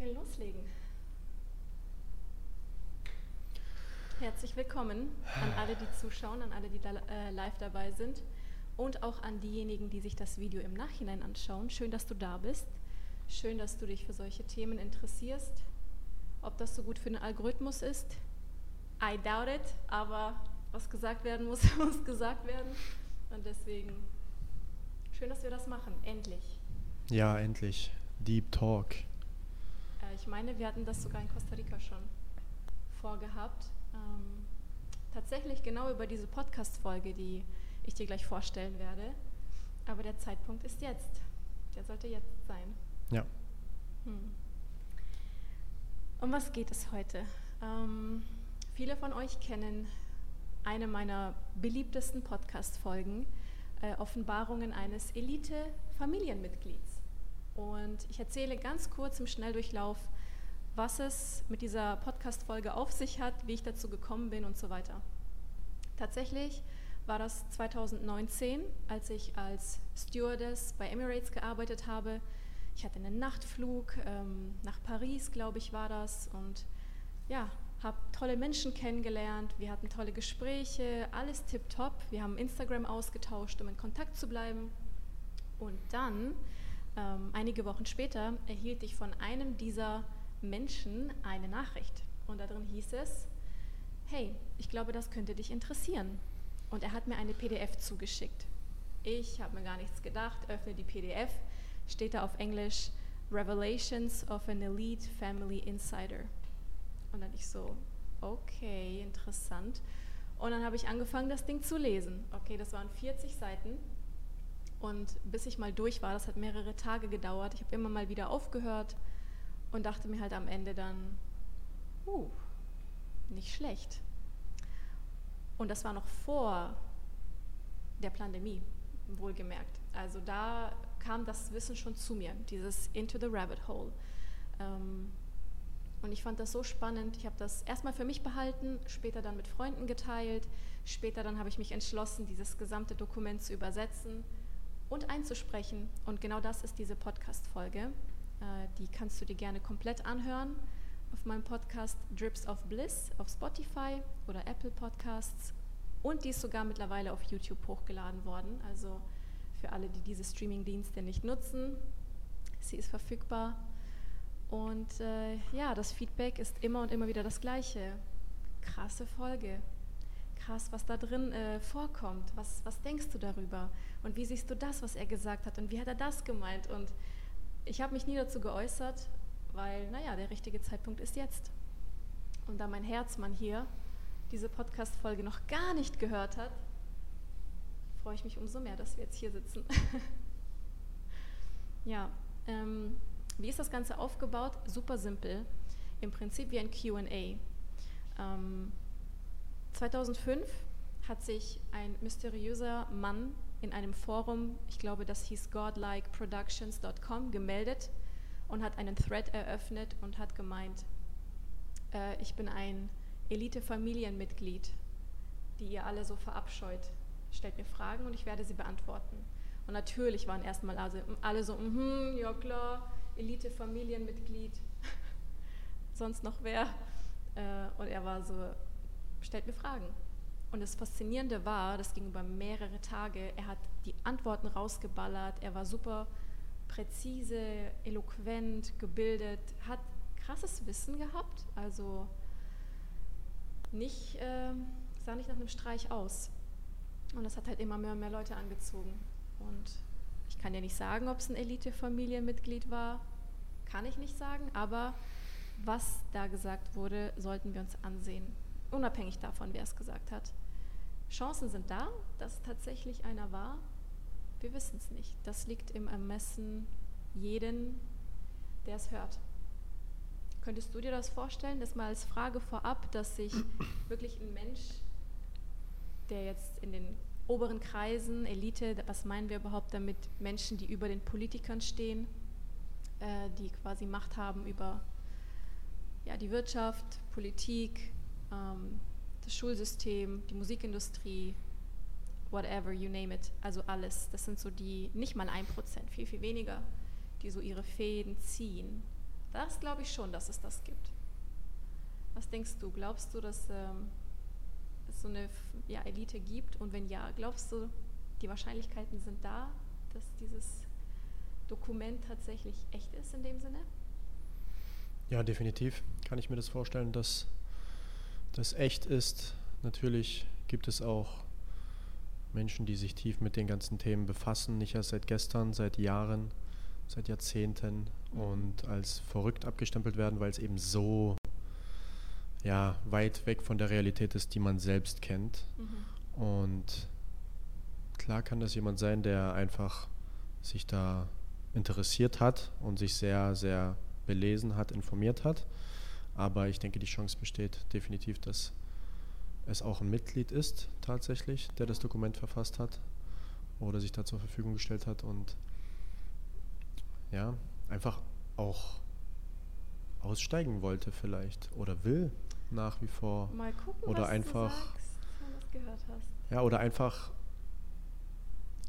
können loslegen. Herzlich willkommen an alle, die zuschauen, an alle, die da, äh, live dabei sind und auch an diejenigen, die sich das Video im Nachhinein anschauen. Schön, dass du da bist. Schön, dass du dich für solche Themen interessierst. Ob das so gut für den Algorithmus ist, I doubt it, aber was gesagt werden muss, muss gesagt werden. Und deswegen schön, dass wir das machen, endlich. Ja, endlich. Deep Talk. Ich meine, wir hatten das sogar in Costa Rica schon vorgehabt. Ähm, tatsächlich genau über diese Podcast-Folge, die ich dir gleich vorstellen werde. Aber der Zeitpunkt ist jetzt. Der sollte jetzt sein. Ja. Hm. Um was geht es heute? Ähm, viele von euch kennen eine meiner beliebtesten Podcast-Folgen, äh, Offenbarungen eines Elite-Familienmitglieds. Und ich erzähle ganz kurz im Schnelldurchlauf, was es mit dieser Podcast-Folge auf sich hat, wie ich dazu gekommen bin und so weiter. Tatsächlich war das 2019, als ich als Stewardess bei Emirates gearbeitet habe. Ich hatte einen Nachtflug ähm, nach Paris, glaube ich, war das. Und ja, habe tolle Menschen kennengelernt. Wir hatten tolle Gespräche, alles tipptopp. Wir haben Instagram ausgetauscht, um in Kontakt zu bleiben. Und dann, ähm, einige Wochen später, erhielt ich von einem dieser Menschen eine Nachricht. Und darin hieß es, hey, ich glaube, das könnte dich interessieren. Und er hat mir eine PDF zugeschickt. Ich habe mir gar nichts gedacht, öffne die PDF, steht da auf Englisch Revelations of an Elite Family Insider. Und dann ich so, okay, interessant. Und dann habe ich angefangen, das Ding zu lesen. Okay, das waren 40 Seiten. Und bis ich mal durch war, das hat mehrere Tage gedauert. Ich habe immer mal wieder aufgehört, und dachte mir halt am Ende dann, uh, nicht schlecht. Und das war noch vor der Pandemie, wohlgemerkt. Also da kam das Wissen schon zu mir, dieses Into the Rabbit Hole. Ähm, und ich fand das so spannend. Ich habe das erstmal für mich behalten, später dann mit Freunden geteilt. Später dann habe ich mich entschlossen, dieses gesamte Dokument zu übersetzen und einzusprechen. Und genau das ist diese Podcast-Folge. Äh, die kannst du dir gerne komplett anhören auf meinem Podcast Drips of Bliss auf Spotify oder Apple Podcasts. Und die ist sogar mittlerweile auf YouTube hochgeladen worden. Also für alle, die diese Streaming-Dienste nicht nutzen, sie ist verfügbar. Und äh, ja, das Feedback ist immer und immer wieder das gleiche. Krasse Folge. Krass, was da drin äh, vorkommt. Was, was denkst du darüber? Und wie siehst du das, was er gesagt hat? Und wie hat er das gemeint? Und ich habe mich nie dazu geäußert, weil, naja, der richtige Zeitpunkt ist jetzt. Und da mein Herzmann hier diese Podcast-Folge noch gar nicht gehört hat, freue ich mich umso mehr, dass wir jetzt hier sitzen. ja, ähm, wie ist das Ganze aufgebaut? Super simpel. Im Prinzip wie ein QA. Ähm, 2005 hat sich ein mysteriöser Mann in einem Forum, ich glaube, das hieß godlikeproductions.com, gemeldet und hat einen Thread eröffnet und hat gemeint, äh, ich bin ein Elite-Familienmitglied, die ihr alle so verabscheut. Stellt mir Fragen und ich werde sie beantworten. Und natürlich waren erstmal alle, alle so, mm ja klar, Elite-Familienmitglied, sonst noch wer. Äh, und er war so, stellt mir Fragen. Und das Faszinierende war, das ging über mehrere Tage, er hat die Antworten rausgeballert, er war super präzise, eloquent, gebildet, hat krasses Wissen gehabt, also nicht, äh, sah nicht nach einem Streich aus. Und das hat halt immer mehr und mehr Leute angezogen. Und ich kann ja nicht sagen, ob es ein Elite-Familienmitglied war, kann ich nicht sagen, aber was da gesagt wurde, sollten wir uns ansehen unabhängig davon, wer es gesagt hat. Chancen sind da, dass tatsächlich einer war. Wir wissen es nicht. Das liegt im Ermessen jeden, der es hört. Könntest du dir das vorstellen, das mal als Frage vorab, dass sich wirklich ein Mensch, der jetzt in den oberen Kreisen, Elite, was meinen wir überhaupt damit, Menschen, die über den Politikern stehen, äh, die quasi Macht haben über ja, die Wirtschaft, Politik, ähm, das Schulsystem, die Musikindustrie, whatever, you name it, also alles. Das sind so die, nicht mal ein Prozent, viel, viel weniger, die so ihre Fäden ziehen Das glaube ich schon, dass es das gibt. Was denkst du? Glaubst du, dass ähm, es so eine ja, Elite gibt? Und wenn ja, glaubst du, die Wahrscheinlichkeiten sind da, dass dieses Dokument tatsächlich echt ist in dem Sinne? Ja, definitiv kann ich mir das vorstellen, dass das echt ist. Natürlich gibt es auch Menschen, die sich tief mit den ganzen Themen befassen, nicht erst seit gestern, seit Jahren, seit Jahrzehnten und als verrückt abgestempelt werden, weil es eben so ja, weit weg von der Realität ist, die man selbst kennt. Mhm. Und klar kann das jemand sein, der einfach sich da interessiert hat und sich sehr, sehr belesen hat, informiert hat. Aber ich denke, die Chance besteht definitiv, dass es auch ein Mitglied ist, tatsächlich, der das Dokument verfasst hat oder sich da zur Verfügung gestellt hat und ja, einfach auch aussteigen wollte vielleicht oder will nach wie vor. Mal gucken, oder was einfach, du sagst, wenn du das gehört hast. Ja, oder einfach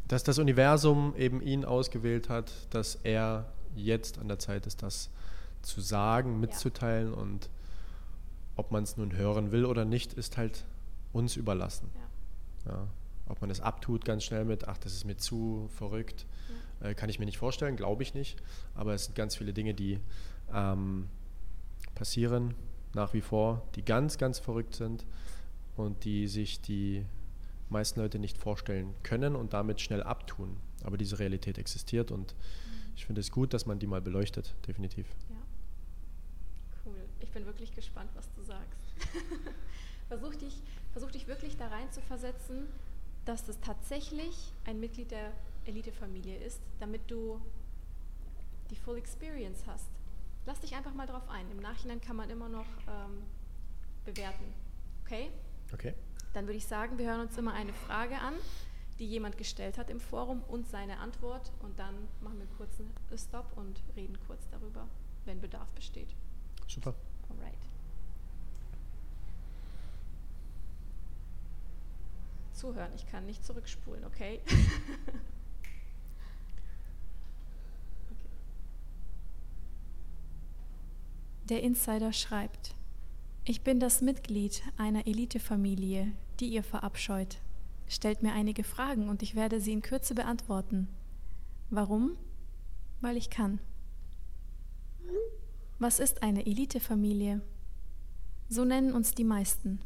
dass das Universum eben ihn ausgewählt hat, dass er jetzt an der Zeit ist, das zu sagen, mitzuteilen ja. und ob man es nun hören will oder nicht, ist halt uns überlassen. Ja. Ja. Ob man es abtut ganz schnell mit, ach, das ist mir zu verrückt, äh, kann ich mir nicht vorstellen, glaube ich nicht. Aber es sind ganz viele Dinge, die ähm, passieren nach wie vor, die ganz, ganz verrückt sind und die sich die meisten Leute nicht vorstellen können und damit schnell abtun. Aber diese Realität existiert und mhm. ich finde es gut, dass man die mal beleuchtet, definitiv. Ja. Ich bin wirklich gespannt, was du sagst. versuch, dich, versuch dich wirklich da rein zu versetzen, dass das tatsächlich ein Mitglied der Elitefamilie ist, damit du die Full Experience hast. Lass dich einfach mal drauf ein. Im Nachhinein kann man immer noch ähm, bewerten. Okay? Okay. Dann würde ich sagen, wir hören uns immer eine Frage an, die jemand gestellt hat im Forum und seine Antwort und dann machen wir einen kurzen Stop und reden kurz darüber, wenn Bedarf besteht. Super. Alright. Zuhören, ich kann nicht zurückspulen, okay? Der Insider schreibt, ich bin das Mitglied einer Elitefamilie, die ihr verabscheut. Stellt mir einige Fragen und ich werde sie in Kürze beantworten. Warum? Weil ich kann. Was ist eine Elitefamilie? So nennen uns die meisten.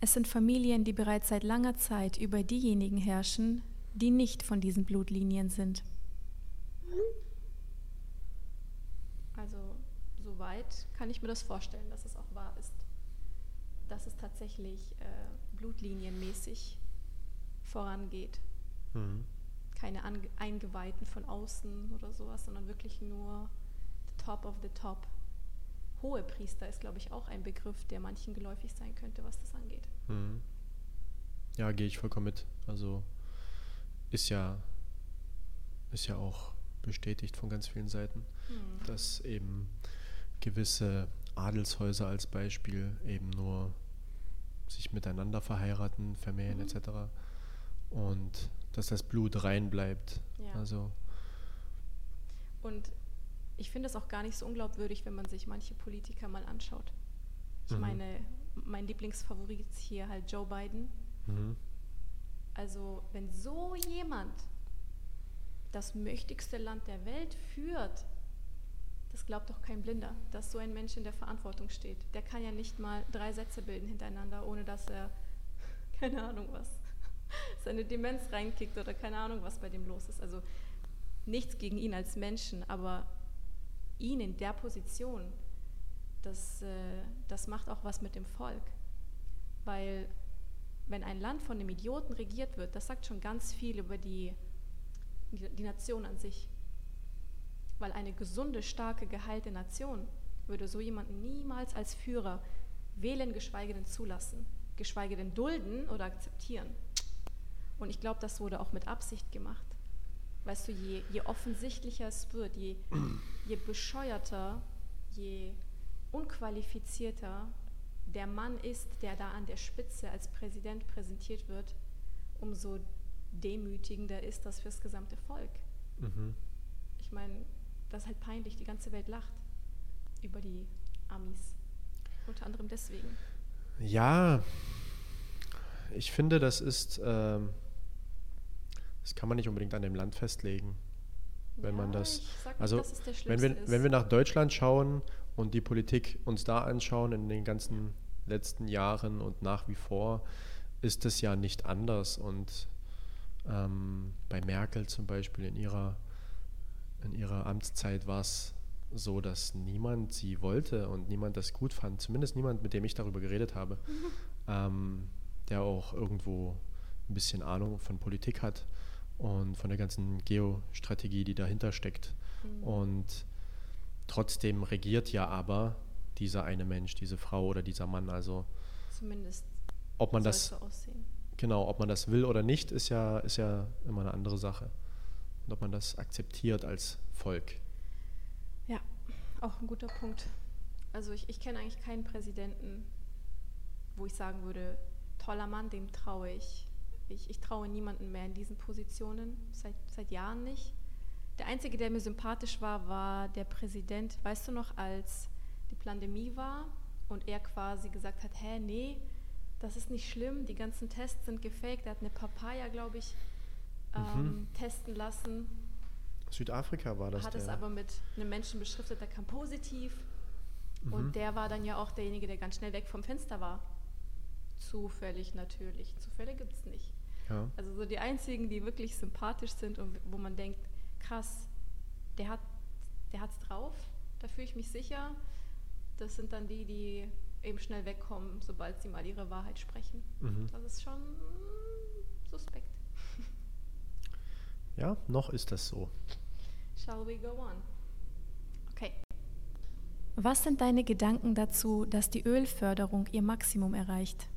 Es sind Familien, die bereits seit langer Zeit über diejenigen herrschen, die nicht von diesen Blutlinien sind. Also soweit kann ich mir das vorstellen, dass es auch wahr ist dass es tatsächlich äh, blutlinienmäßig vorangeht. Mhm. Keine Ange Eingeweihten von außen oder sowas, sondern wirklich nur the top of the top. Hohe Priester ist, glaube ich, auch ein Begriff, der manchen geläufig sein könnte, was das angeht. Mhm. Ja, gehe ich vollkommen mit. Also ist ja, ist ja auch bestätigt von ganz vielen Seiten, mhm. dass eben gewisse Adelshäuser als Beispiel eben nur sich miteinander verheiraten, vermehren mhm. etc. Und dass das Blut rein bleibt. Ja. Also und ich finde es auch gar nicht so unglaubwürdig, wenn man sich manche Politiker mal anschaut. Ich mhm. meine, mein Lieblingsfavorit ist hier halt Joe Biden. Mhm. Also wenn so jemand das mächtigste Land der Welt führt, das glaubt doch kein Blinder, dass so ein Mensch in der Verantwortung steht. Der kann ja nicht mal drei Sätze bilden hintereinander, ohne dass er, keine Ahnung was, seine Demenz reinkickt oder keine Ahnung, was bei dem los ist. Also nichts gegen ihn als Menschen, aber ihn in der Position, das, äh, das macht auch was mit dem Volk. Weil wenn ein Land von einem Idioten regiert wird, das sagt schon ganz viel über die, die Nation an sich. Weil eine gesunde, starke, geheilte Nation würde so jemanden niemals als Führer wählen, geschweige denn zulassen, geschweige denn dulden oder akzeptieren. Und ich glaube, das wurde auch mit Absicht gemacht. Weißt du, je, je offensichtlicher es wird, je, je bescheuerter, je unqualifizierter der Mann ist, der da an der Spitze als Präsident präsentiert wird, umso demütigender ist das fürs gesamte Volk. Mhm. Ich meine, das ist halt peinlich, die ganze Welt lacht. über die Amis. Unter anderem deswegen. Ja, ich finde, das ist, ähm, das kann man nicht unbedingt an dem Land festlegen. Wenn ja, man das, nicht, also wenn wir, wenn wir nach Deutschland schauen und die Politik uns da anschauen in den ganzen letzten Jahren und nach wie vor, ist es ja nicht anders. Und ähm, bei Merkel zum Beispiel in ihrer, in ihrer Amtszeit war es so, dass niemand sie wollte und niemand das gut fand. Zumindest niemand, mit dem ich darüber geredet habe, ähm, der auch irgendwo ein bisschen Ahnung von Politik hat und von der ganzen Geostrategie, die dahinter steckt. Mhm. Und trotzdem regiert ja aber dieser eine Mensch, diese Frau oder dieser Mann. Also zumindest ob man das so genau, ob man das will oder nicht, ist ja ist ja immer eine andere Sache. Und ob man das akzeptiert als Volk. Ja, auch ein guter Punkt. Also ich, ich kenne eigentlich keinen Präsidenten, wo ich sagen würde, toller Mann, dem traue ich. Ich. Ich traue niemanden mehr in diesen Positionen, seit, seit Jahren nicht. Der Einzige, der mir sympathisch war, war der Präsident, weißt du noch, als die Pandemie war und er quasi gesagt hat, hä, nee, das ist nicht schlimm, die ganzen Tests sind gefaked. Er hat eine Papaya, glaube ich, ähm, mhm. testen lassen Südafrika war das. Hat der. es aber mit einem Menschen beschriftet, der kam positiv. Mhm. Und der war dann ja auch derjenige, der ganz schnell weg vom Fenster war. Zufällig natürlich. Zufälle gibt es nicht. Ja. Also so die einzigen, die wirklich sympathisch sind und wo man denkt, krass, der hat der hat's drauf, da fühle ich mich sicher. Das sind dann die, die eben schnell wegkommen, sobald sie mal ihre Wahrheit sprechen. Mhm. Das ist schon suspekt. Ja, noch ist das so. Shall we go on? Okay. Was sind deine Gedanken dazu, dass die Ölförderung ihr Maximum erreicht?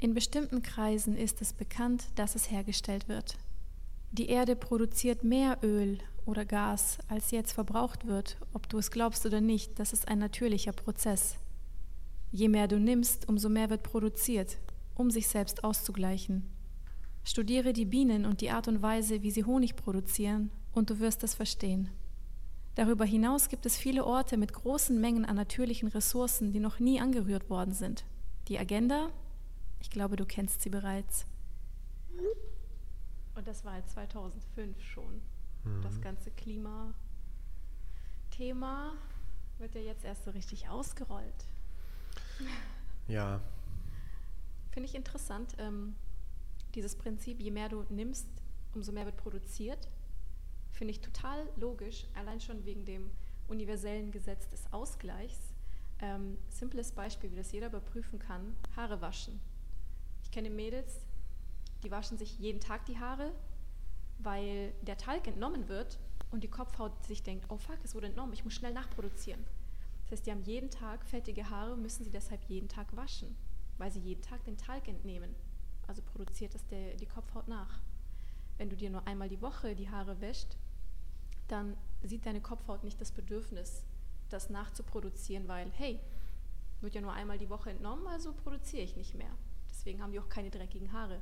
In bestimmten Kreisen ist es bekannt, dass es hergestellt wird. Die Erde produziert mehr Öl oder Gas, als jetzt verbraucht wird, ob du es glaubst oder nicht, das ist ein natürlicher Prozess. Je mehr du nimmst, umso mehr wird produziert, um sich selbst auszugleichen. Studiere die Bienen und die Art und Weise, wie sie Honig produzieren, und du wirst es verstehen. Darüber hinaus gibt es viele Orte mit großen Mengen an natürlichen Ressourcen, die noch nie angerührt worden sind. Die Agenda, ich glaube, du kennst sie bereits. Und das war 2005 schon. Mhm. Das ganze Klimathema wird ja jetzt erst so richtig ausgerollt. Ja. Finde ich interessant, ähm, dieses Prinzip, je mehr du nimmst, umso mehr wird produziert. Finde ich total logisch, allein schon wegen dem universellen Gesetz des Ausgleichs. Ähm, simples Beispiel, wie das jeder überprüfen kann, Haare waschen. Ich kenne Mädels, die waschen sich jeden Tag die Haare, weil der Talg entnommen wird und die Kopfhaut sich denkt, oh fuck, es wurde entnommen, ich muss schnell nachproduzieren. Das heißt, die haben jeden Tag fettige Haare, müssen sie deshalb jeden Tag waschen, weil sie jeden Tag den Talg entnehmen. Also produziert das der, die Kopfhaut nach. Wenn du dir nur einmal die Woche die Haare wäscht, dann sieht deine Kopfhaut nicht das Bedürfnis, das nachzuproduzieren, weil, hey, wird ja nur einmal die Woche entnommen, also produziere ich nicht mehr. Deswegen haben die auch keine dreckigen Haare,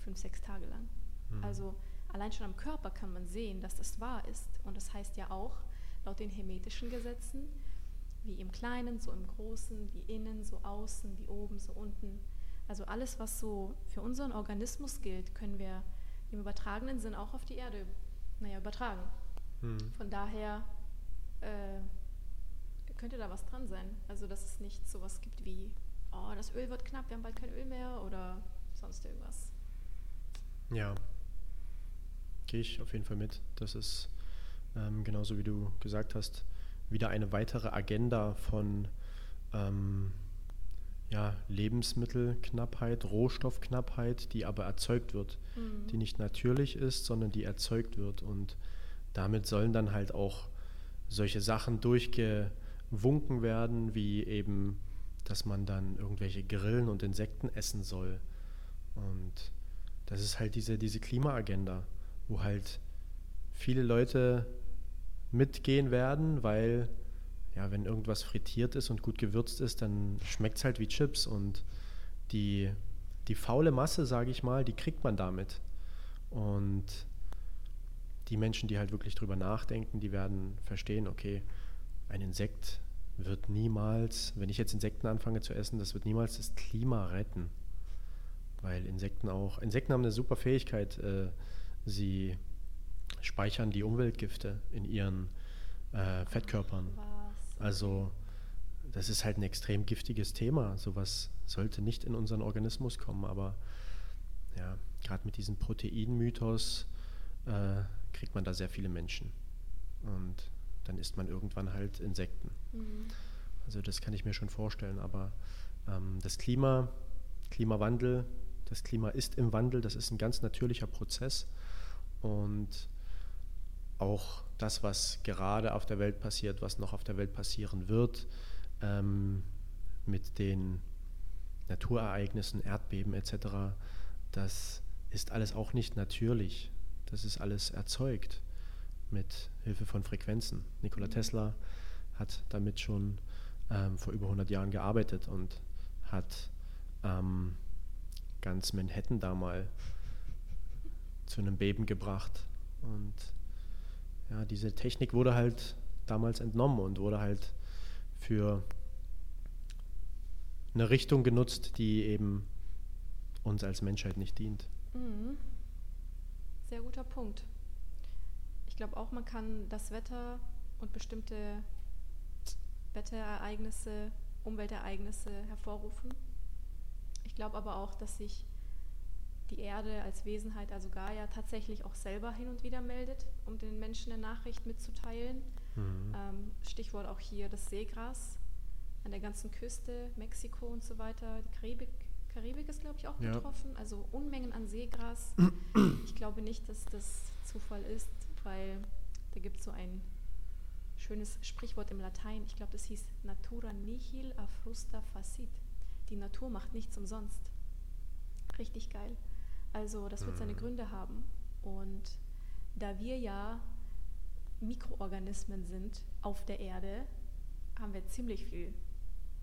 fünf, sechs Tage lang. Mhm. Also allein schon am Körper kann man sehen, dass das wahr ist. Und das heißt ja auch, laut den hermetischen Gesetzen, wie im Kleinen, so im Großen, wie innen, so außen, wie oben, so unten. Also alles, was so für unseren Organismus gilt, können wir im übertragenen Sinn auch auf die Erde naja, übertragen. Hm. Von daher äh, könnte da was dran sein. Also, dass es nicht so was gibt wie, oh, das Öl wird knapp, wir haben bald kein Öl mehr oder sonst irgendwas. Ja, gehe ich auf jeden Fall mit. Das ist ähm, genauso wie du gesagt hast, wieder eine weitere Agenda von ähm, ja, Lebensmittelknappheit, Rohstoffknappheit, die aber erzeugt wird, mhm. die nicht natürlich ist, sondern die erzeugt wird. Und damit sollen dann halt auch solche Sachen durchgewunken werden, wie eben, dass man dann irgendwelche Grillen und Insekten essen soll. Und das ist halt diese, diese Klimaagenda, wo halt viele Leute mitgehen werden, weil ja, wenn irgendwas frittiert ist und gut gewürzt ist, dann schmeckt es halt wie Chips und die, die faule Masse, sage ich mal, die kriegt man damit. Und die Menschen, die halt wirklich drüber nachdenken, die werden verstehen, okay, ein Insekt wird niemals, wenn ich jetzt Insekten anfange zu essen, das wird niemals das Klima retten. Weil Insekten auch, Insekten haben eine super Fähigkeit, äh, sie speichern die Umweltgifte in ihren äh, Fettkörpern. Was? Also das ist halt ein extrem giftiges Thema. Sowas sollte nicht in unseren Organismus kommen, aber ja, gerade mit diesem Proteinmythos äh, kriegt man da sehr viele Menschen. Und dann isst man irgendwann halt Insekten. Mhm. Also das kann ich mir schon vorstellen. Aber ähm, das Klima, Klimawandel, das Klima ist im Wandel, das ist ein ganz natürlicher Prozess. Und auch das, was gerade auf der Welt passiert, was noch auf der Welt passieren wird, ähm, mit den Naturereignissen, Erdbeben etc., das ist alles auch nicht natürlich. Das ist alles erzeugt mit Hilfe von Frequenzen. Nikola Mhm. Tesla hat damit schon ähm, vor über 100 Jahren gearbeitet und hat ähm, ganz Manhattan da mal zu einem Beben gebracht. Und ja, diese Technik wurde halt damals entnommen und wurde halt für eine Richtung genutzt, die eben uns als Menschheit nicht dient. Mhm. Sehr guter Punkt. Ich glaube auch, man kann das Wetter und bestimmte Wetterereignisse, Umweltereignisse hervorrufen. Ich glaube aber auch, dass sich die Erde als Wesenheit, also Gaia, tatsächlich auch selber hin und wieder meldet, um den Menschen eine Nachricht mitzuteilen. Mhm. Ähm, Stichwort auch hier das Seegras an der ganzen Küste, Mexiko und so weiter. Die Karibik, Karibik ist, glaube ich, auch Ja. betroffen. Also Unmengen an Seegras. Ich glaube nicht, dass das Zufall ist, weil da gibt es so ein schönes Sprichwort im Latein. Ich glaube, das hieß Natura nihil a frusta facit. Die Natur macht nichts umsonst. Richtig geil. Also das wird seine Mhm. Gründe haben. Und da wir ja Mikroorganismen sind auf der Erde, haben wir ziemlich viel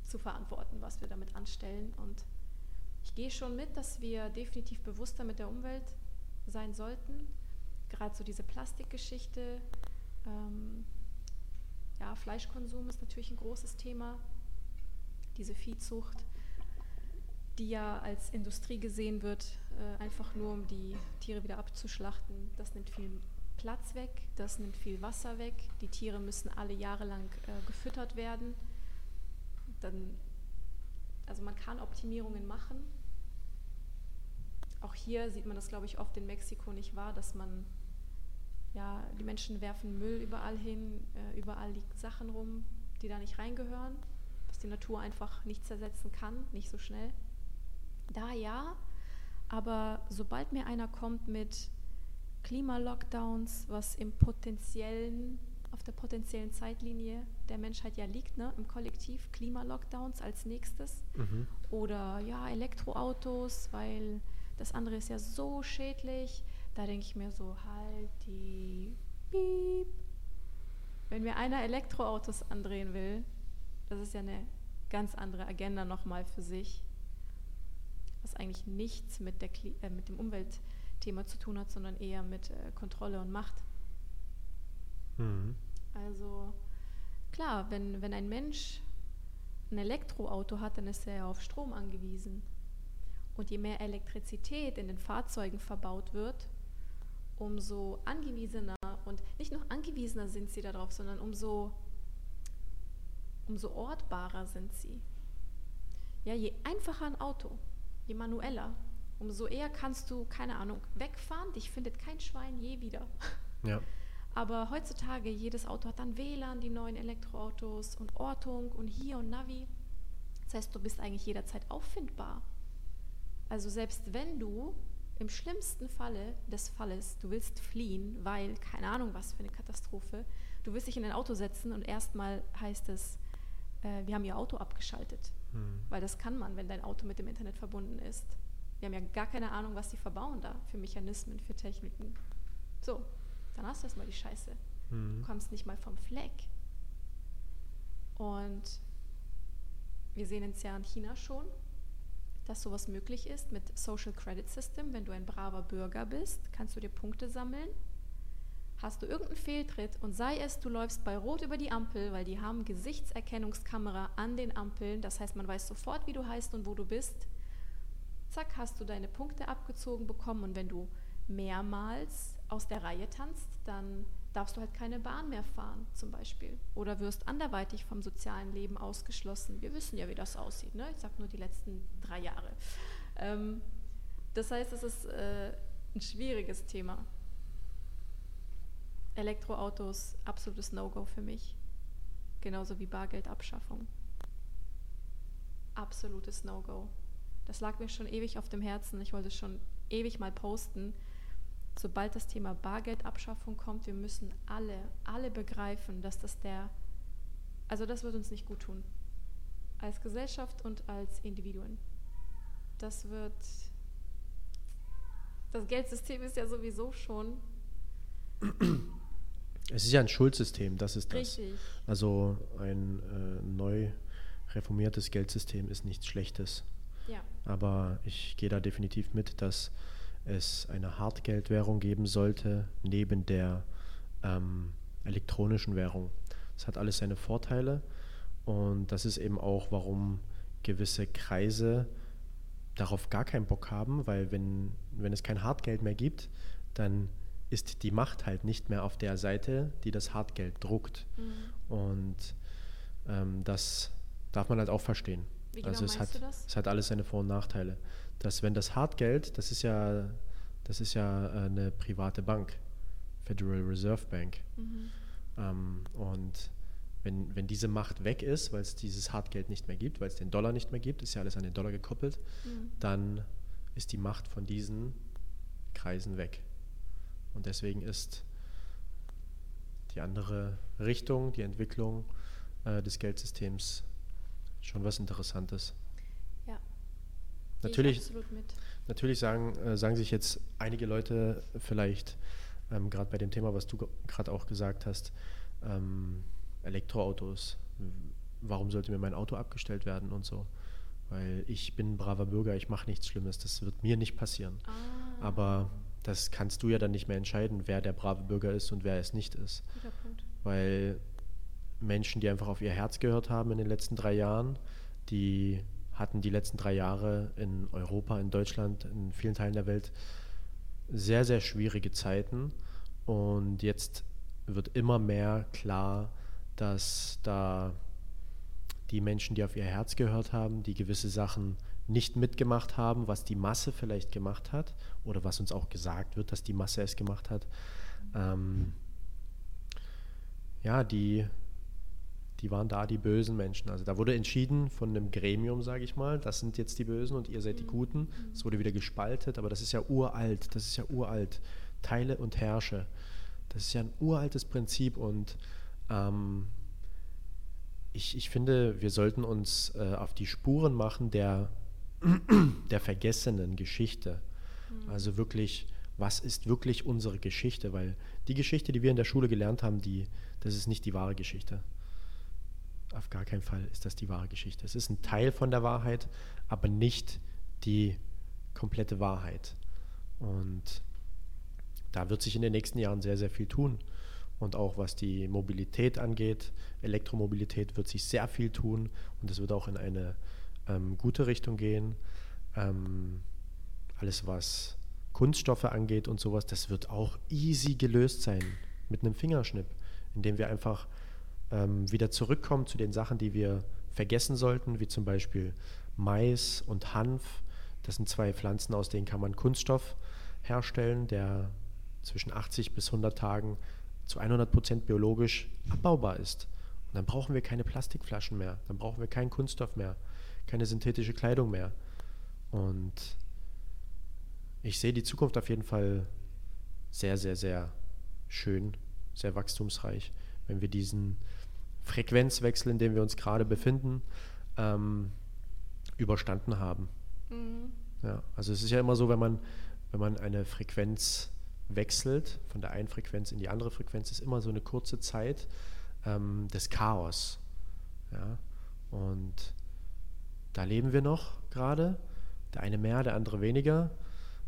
zu verantworten, was wir damit anstellen. Und ich gehe schon mit, dass wir definitiv bewusster mit der Umwelt sein sollten. Gerade so diese Plastikgeschichte. Ähm, ja, Fleischkonsum ist natürlich ein großes Thema. Diese Viehzucht, die ja als Industrie gesehen wird, äh, einfach nur um die Tiere wieder abzuschlachten. Das nimmt viel Platz weg, das nimmt viel Wasser weg. Die Tiere müssen alle Jahre lang äh, gefüttert werden. Dann, also man kann Optimierungen machen. Auch hier sieht man das, glaube ich, oft in Mexiko nicht wahr, dass man, ja, die Menschen werfen Müll überall hin, äh, überall liegen Sachen rum, die da nicht reingehören, was die Natur einfach nicht zersetzen kann, nicht so schnell. Da ja, aber sobald mir einer kommt mit Klimalockdowns, was im potenziellen, auf der potenziellen Zeitlinie der Menschheit ja liegt, ne, im Kollektiv, Klimalockdowns als nächstes. Mhm. Oder ja, Elektroautos, weil das andere ist ja so schädlich. Da denke ich mir so, halt die Piep. Wenn mir einer Elektroautos andrehen will, das ist ja eine ganz andere Agenda nochmal für sich, was eigentlich nichts mit, der, Kli- äh, mit dem Umweltthema zu tun hat, sondern eher mit äh, Kontrolle und Macht. Mhm. Also klar, wenn, wenn ein Mensch ein Elektroauto hat, dann ist er ja auf Strom angewiesen. Und je mehr Elektrizität in den Fahrzeugen verbaut wird, umso angewiesener und nicht nur angewiesener sind sie darauf, sondern umso, umso ortbarer sind sie. Ja, je einfacher ein Auto, je manueller, umso eher kannst du, keine Ahnung, wegfahren, dich findet kein Schwein je wieder. Ja. Aber heutzutage, jedes Auto hat dann WLAN, die neuen Elektroautos und Ortung und hier und Navi. Das heißt, du bist eigentlich jederzeit auffindbar. Also selbst wenn du im schlimmsten Falle des Falles, du willst fliehen, weil keine Ahnung was für eine Katastrophe, du willst dich in ein Auto setzen und erstmal heißt es, äh, wir haben ihr Auto abgeschaltet. Mhm. Weil das kann man, wenn dein Auto mit dem Internet verbunden ist. Wir haben ja gar keine Ahnung, was die verbauen da für Mechanismen, für Techniken. So, dann hast du erstmal die Scheiße. Du Mhm. kommst nicht mal vom Fleck. Und wir sehen es ja in China schon, dass sowas möglich ist mit Social Credit System. Wenn du ein braver Bürger bist, kannst du dir Punkte sammeln hast du irgendeinen Fehltritt und sei es, du läufst bei Rot über die Ampel, weil die haben Gesichtserkennungskamera an den Ampeln, das heißt, man weiß sofort, wie du heißt und wo du bist. Zack, hast du deine Punkte abgezogen bekommen und wenn du mehrmals aus der Reihe tanzt, dann darfst du halt keine Bahn mehr fahren zum Beispiel oder wirst anderweitig vom sozialen Leben ausgeschlossen. Wir wissen ja, wie das aussieht. Ne? Ich sage nur die letzten drei Jahre. Ähm, das heißt, es ist äh, ein schwieriges Thema. Elektroautos, absolutes No-Go für mich. Genauso wie Bargeldabschaffung. Absolutes No-Go. Das lag mir schon ewig auf dem Herzen. Ich wollte es schon ewig mal posten. Sobald das Thema Bargeldabschaffung kommt, wir müssen alle, alle begreifen, dass das der, also das wird uns nicht gut tun. Als Gesellschaft und als Individuen. Das wird, das Geldsystem ist ja sowieso schon es ist ja ein Schuldsystem, das ist das. Richtig. Also ein äh, neu reformiertes Geldsystem ist nichts Schlechtes. Ja. Aber ich gehe da definitiv mit, dass es eine Hartgeldwährung geben sollte, neben der ähm, elektronischen Währung. Das hat alles seine Vorteile und das ist eben auch, warum gewisse Kreise darauf gar keinen Bock haben, weil wenn, wenn es kein Hartgeld mehr gibt, dann ist die Macht halt nicht mehr auf der Seite, die das Hartgeld druckt. Mhm. Und ähm, das darf man halt auch verstehen. Wie genau also es hat, du das? es hat alles seine Vor- und Nachteile. Dass wenn das Hartgeld, das ist ja, das ist ja äh, eine private Bank, Federal Reserve Bank. Mhm. Ähm, und wenn, wenn diese Macht weg ist, weil es dieses Hartgeld nicht mehr gibt, weil es den Dollar nicht mehr gibt, ist ja alles an den Dollar gekoppelt, mhm. dann ist die Macht von diesen Kreisen weg. Und deswegen ist die andere Richtung, die Entwicklung äh, des Geldsystems schon was Interessantes. Natürlich, natürlich sagen, äh, sagen sich jetzt einige Leute vielleicht, ähm, gerade bei dem Thema, was du gerade auch gesagt hast, ähm, Elektroautos, warum sollte mir mein Auto abgestellt werden und so? Weil ich bin ein braver Bürger, ich mache nichts Schlimmes, das wird mir nicht passieren. Ah. Aber das kannst du ja dann nicht mehr entscheiden, wer der brave Bürger ist und wer es nicht ist. Weil Menschen, die einfach auf ihr Herz gehört haben in den letzten drei Jahren, die hatten die letzten drei Jahre in Europa, in Deutschland, in vielen Teilen der Welt sehr, sehr schwierige Zeiten. Und jetzt wird immer mehr klar, dass da die Menschen, die auf ihr Herz gehört haben, die gewisse Sachen nicht mitgemacht haben, was die Masse vielleicht gemacht hat oder was uns auch gesagt wird, dass die Masse es gemacht hat. Ähm, ja, die, die waren da die bösen Menschen. Also da wurde entschieden von einem Gremium, sage ich mal, das sind jetzt die Bösen und ihr seid die. Guten. Es wurde wieder gespaltet, aber das ist ja uralt, das ist ja uralt. Teile und herrsche. Das ist ja ein uraltes Prinzip und ähm, ich, ich finde, wir sollten uns äh, auf die Spuren machen der der vergessenen Geschichte. Mhm. Also wirklich, was ist wirklich unsere Geschichte? Weil die Geschichte, die wir in der Schule gelernt haben, die, das ist nicht die wahre Geschichte. Auf gar keinen Fall ist das die wahre Geschichte. Es ist ein Teil von der Wahrheit, aber nicht die komplette Wahrheit. Und da wird sich in den nächsten Jahren sehr, sehr viel tun. Und auch was die Mobilität angeht, Elektromobilität wird sich sehr viel tun und es wird auch in eine ähm, gute Richtung gehen. Ähm, alles, was Kunststoffe angeht und sowas, das wird auch easy gelöst sein mit einem Fingerschnipp, indem wir einfach ähm, wieder zurückkommen zu den Sachen, die wir vergessen sollten, wie zum Beispiel Mais und Hanf. Das sind zwei Pflanzen, aus denen kann man Kunststoff herstellen, der zwischen 80 bis 100 Tagen zu 100 Prozent biologisch abbaubar ist. Und dann brauchen wir keine Plastikflaschen mehr, dann brauchen wir keinen Kunststoff mehr keine synthetische Kleidung mehr. Und ich sehe die Zukunft auf jeden Fall sehr, sehr, sehr schön, sehr wachstumsreich, wenn wir diesen Frequenzwechsel, in dem wir uns gerade befinden, ähm, überstanden haben. Mhm. Ja, also es ist ja immer so, wenn man, wenn man eine Frequenz wechselt, von der einen Frequenz in die andere Frequenz, ist immer so eine kurze Zeit ähm, des Chaos. Ja? Und da leben wir noch gerade. Der eine mehr, der andere weniger.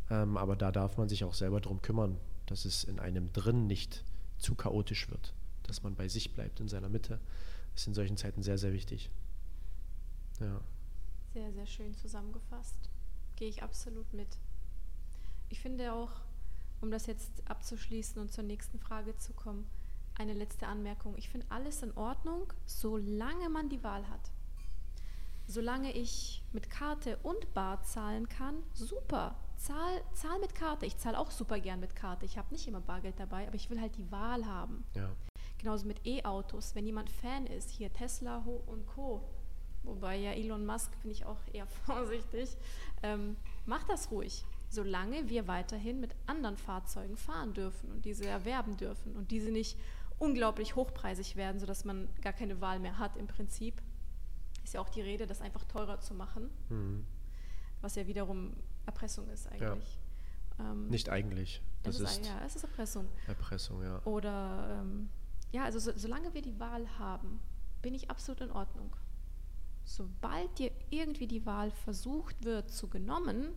Ähm, aber da darf man sich auch selber drum kümmern, dass es in einem drin nicht zu chaotisch wird, dass man bei sich bleibt in seiner Mitte, ist in solchen Zeiten sehr, sehr wichtig. Ja. Sehr, sehr schön zusammengefasst. Gehe ich absolut mit. Ich finde auch, um das jetzt abzuschließen und zur nächsten Frage zu kommen, eine letzte Anmerkung. Ich finde alles in Ordnung, solange man die Wahl hat. Solange ich mit Karte und Bar zahlen kann, super. Zahl, zahl mit Karte. Ich zahle auch super gern mit Karte. Ich habe nicht immer Bargeld dabei, aber ich will halt die Wahl haben. Ja. Genauso mit E-Autos. Wenn jemand Fan ist, hier Tesla und Co. Wobei ja Elon Musk finde ich auch eher vorsichtig. Ähm, mach das ruhig solange wir weiterhin mit anderen Fahrzeugen fahren dürfen und diese erwerben dürfen und diese nicht unglaublich hochpreisig werden, sodass man gar keine Wahl mehr hat im Prinzip. Ist ja auch die Rede, das einfach teurer zu machen, mhm. was ja wiederum Erpressung ist eigentlich. Ja. Ähm, nicht eigentlich. Das ist, ist, ja, es ist Erpressung. Erpressung, ja. Oder ähm, ja, also so, solange wir die Wahl haben, bin ich absolut in Ordnung. Sobald dir irgendwie die Wahl versucht wird zu genommen,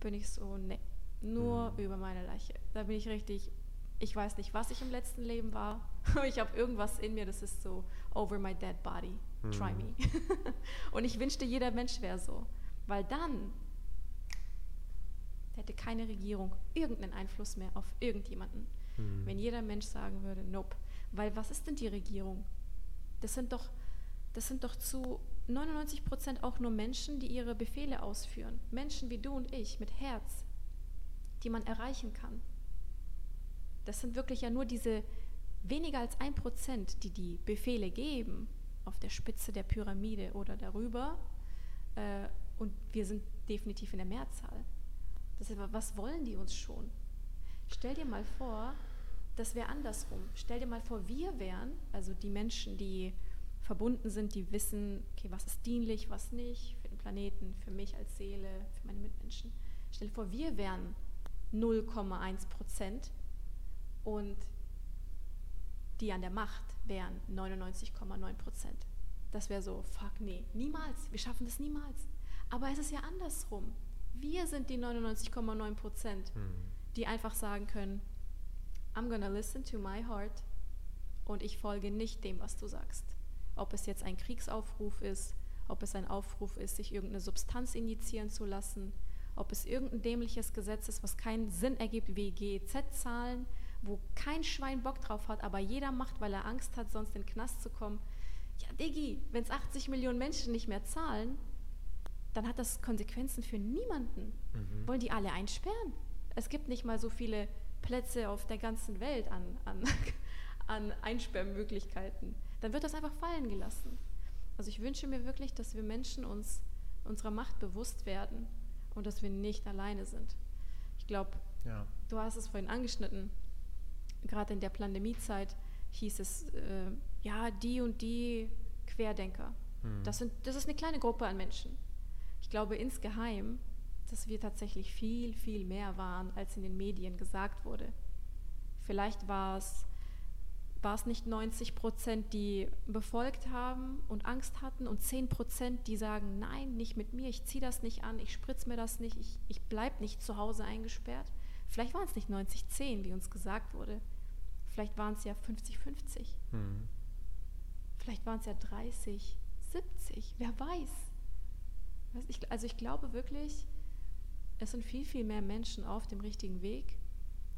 bin ich so, ne, nur mhm. über meine Leiche. Da bin ich richtig, ich weiß nicht, was ich im letzten Leben war. ich habe irgendwas in mir, das ist so over my dead body. Mhm. Try me. und ich wünschte, jeder Mensch wäre so. Weil dann hätte keine Regierung irgendeinen Einfluss mehr auf irgendjemanden. Mhm. Wenn jeder Mensch sagen würde, nope. Weil was ist denn die Regierung? Das sind doch, das sind doch zu 99 Prozent auch nur Menschen, die ihre Befehle ausführen. Menschen wie du und ich mit Herz, die man erreichen kann. Das sind wirklich ja nur diese weniger als ein Prozent, die die Befehle geben auf der Spitze der Pyramide oder darüber. Äh, und wir sind definitiv in der Mehrzahl. Das ist, was wollen die uns schon? Stell dir mal vor, das wäre andersrum. Stell dir mal vor, wir wären, also die Menschen, die verbunden sind, die wissen, okay, was ist dienlich, was nicht, für den Planeten, für mich als Seele, für meine Mitmenschen. Stell dir vor, wir wären 0,1 Prozent und die an der Macht wären 99,9 Prozent. Das wäre so, fuck, nee, niemals, wir schaffen das niemals. Aber es ist ja andersrum. Wir sind die 99,9 Prozent, mhm. die einfach sagen können, I'm gonna listen to my heart und ich folge nicht dem, was du sagst ob es jetzt ein Kriegsaufruf ist, ob es ein Aufruf ist, sich irgendeine Substanz injizieren zu lassen, ob es irgendein dämliches Gesetz ist, was keinen Sinn ergibt, wie GEZ-Zahlen, wo kein Schwein Bock drauf hat, aber jeder macht, weil er Angst hat, sonst in den Knast zu kommen. Ja, Diggi, wenn es 80 Millionen Menschen nicht mehr zahlen, dann hat das Konsequenzen für niemanden. Mhm. Wollen die alle einsperren? Es gibt nicht mal so viele Plätze auf der ganzen Welt an, an, an Einsperrmöglichkeiten dann wird das einfach fallen gelassen. Also ich wünsche mir wirklich, dass wir Menschen uns unserer Macht bewusst werden und dass wir nicht alleine sind. Ich glaube, ja. du hast es vorhin angeschnitten, gerade in der Pandemiezeit hieß es, äh, ja, die und die Querdenker. Hm. Das, sind, das ist eine kleine Gruppe an Menschen. Ich glaube insgeheim, dass wir tatsächlich viel, viel mehr waren, als in den Medien gesagt wurde. Vielleicht war es war es nicht 90 Prozent, die befolgt haben und Angst hatten und 10 Prozent, die sagen, nein, nicht mit mir, ich ziehe das nicht an, ich spritze mir das nicht, ich, ich bleibe nicht zu Hause eingesperrt. Vielleicht waren es nicht 90-10, wie uns gesagt wurde. Vielleicht waren es ja 50-50. Mhm. Vielleicht waren es ja 30, 70, wer weiß. also ich glaube wirklich, es sind viel, viel mehr Menschen auf dem richtigen Weg,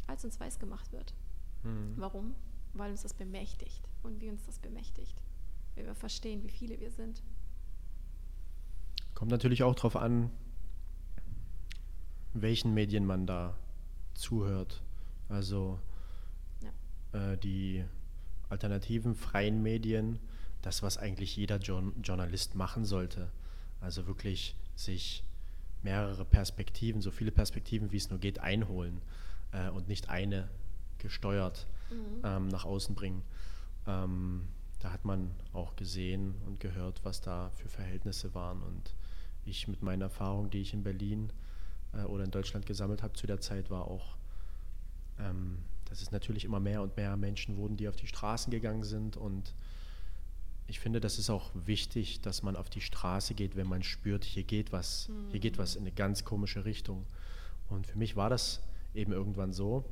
als uns weiß gemacht wird. Mhm. Warum? weil uns das bemächtigt und wie uns das bemächtigt, wenn wir verstehen, wie viele wir sind. Kommt natürlich auch darauf an, welchen Medien man da zuhört. Also ja. äh, die alternativen freien Medien, das, was eigentlich jeder jo Journalist machen sollte. Also wirklich sich mehrere Perspektiven, so viele Perspektiven, wie es nur geht, einholen äh, und nicht eine gesteuert mhm. ähm, nach außen bringen. Ähm, da hat man auch gesehen und gehört, was da für Verhältnisse waren. Und ich mit meiner Erfahrung, die ich in Berlin äh, oder in Deutschland gesammelt habe zu der Zeit, war auch, ähm, dass es natürlich immer mehr und mehr Menschen wurden, die auf die Straßen gegangen sind. Und ich finde, das ist auch wichtig, dass man auf die Straße geht, wenn man spürt, hier geht was, mhm. hier geht was in eine ganz komische Richtung. Und für mich war das eben irgendwann so,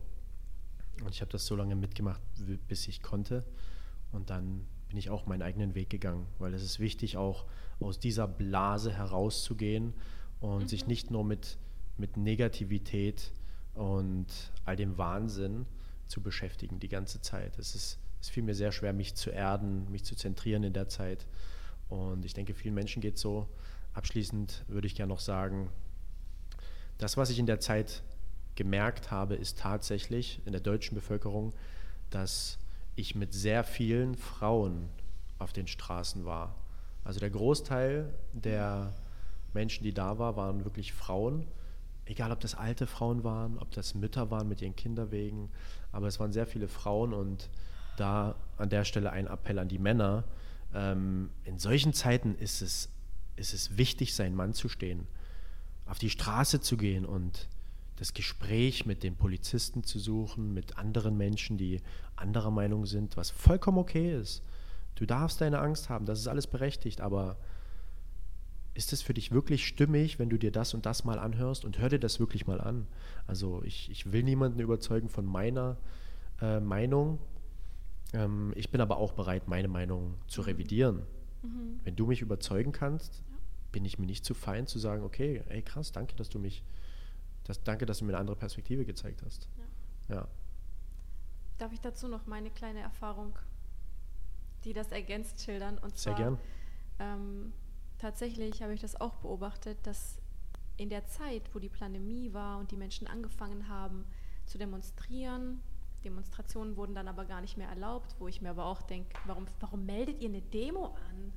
Und ich habe das so lange mitgemacht, bis ich konnte. Und dann bin ich auch meinen eigenen Weg gegangen, weil es ist wichtig, auch aus dieser Blase herauszugehen und mhm. sich nicht nur mit, mit Negativität und all dem Wahnsinn zu beschäftigen die ganze Zeit. Es ist, es fiel mir sehr schwer, mich zu erden, mich zu zentrieren in der Zeit. Und ich denke, vielen Menschen geht es so. Abschließend würde ich gerne noch sagen, das, was ich in der Zeit gemerkt habe, ist tatsächlich in der deutschen Bevölkerung, dass ich mit sehr vielen Frauen auf den Straßen war. Also der Großteil der Menschen, die da waren, waren wirklich Frauen. Egal, ob das alte Frauen waren, ob das Mütter waren mit ihren Kinderwegen, aber es waren sehr viele Frauen und da an der Stelle ein Appell an die Männer. Ähm, in solchen Zeiten ist es, ist es wichtig, seinen Mann zu stehen, auf die Straße zu gehen und das Gespräch mit den Polizisten zu suchen, mit anderen Menschen, die anderer Meinung sind, was vollkommen okay ist. Du darfst deine Angst haben, das ist alles berechtigt, aber ist es für dich wirklich stimmig, wenn du dir das und das mal anhörst und hör dir das wirklich mal an. Also ich, ich will niemanden überzeugen von meiner äh, Meinung. Ähm, ich bin aber auch bereit, meine Meinung zu revidieren. Mhm. Wenn du mich überzeugen kannst, ja. bin ich mir nicht zu fein zu sagen, okay, ey krass, danke, dass du mich das, danke, dass du mir eine andere Perspektive gezeigt hast. Ja. ja. Darf ich dazu noch meine kleine Erfahrung, die das ergänzt, schildern? Und Sehr gern. Ähm, tatsächlich habe ich das auch beobachtet, dass in der Zeit, wo die Pandemie war und die Menschen angefangen haben zu demonstrieren, Demonstrationen wurden dann aber gar nicht mehr erlaubt, wo ich mir aber auch denke, warum, warum meldet ihr eine Demo an?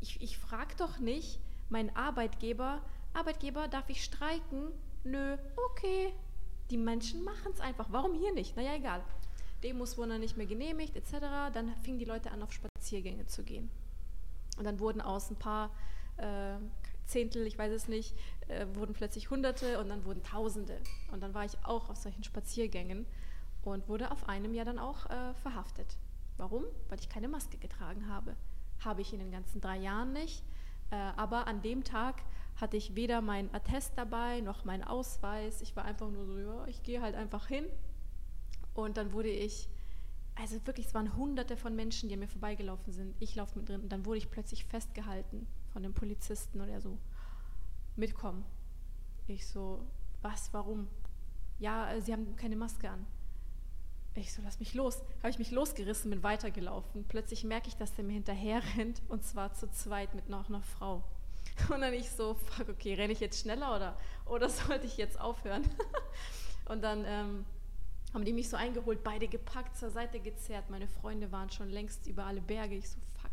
Ich, ich frage doch nicht meinen Arbeitgeber, Arbeitgeber, darf ich streiken? Nö, okay. Die Menschen machen es einfach. Warum hier nicht? Naja, egal. Demos wurden dann nicht mehr genehmigt, etc. Dann fingen die Leute an, auf Spaziergänge zu gehen. Und dann wurden aus ein paar äh, Zehntel, ich weiß es nicht, äh, wurden plötzlich Hunderte und dann wurden Tausende. Und dann war ich auch auf solchen Spaziergängen und wurde auf einem Jahr dann auch äh, verhaftet. Warum? Weil ich keine Maske getragen habe. Habe ich in den ganzen drei Jahren nicht. Äh, aber an dem Tag hatte ich weder mein Attest dabei noch meinen Ausweis. Ich war einfach nur so, ja, ich gehe halt einfach hin. Und dann wurde ich, also wirklich, es waren hunderte von Menschen, die an mir vorbeigelaufen sind. Ich laufe mit drin und dann wurde ich plötzlich festgehalten von dem Polizisten und er so, mitkommen. Ich so, was, warum? Ja, äh, sie haben keine Maske an. Ich so, lass mich los. Habe ich mich losgerissen, bin weitergelaufen. Plötzlich merke ich, dass der mir hinterher rennt und zwar zu zweit mit noch einer Frau. Und dann ich so, fuck, okay, renne ich jetzt schneller oder, oder sollte ich jetzt aufhören? und dann ähm, haben die mich so eingeholt, beide gepackt, zur Seite gezerrt. Meine Freunde waren schon längst über alle Berge. Ich so, fuck,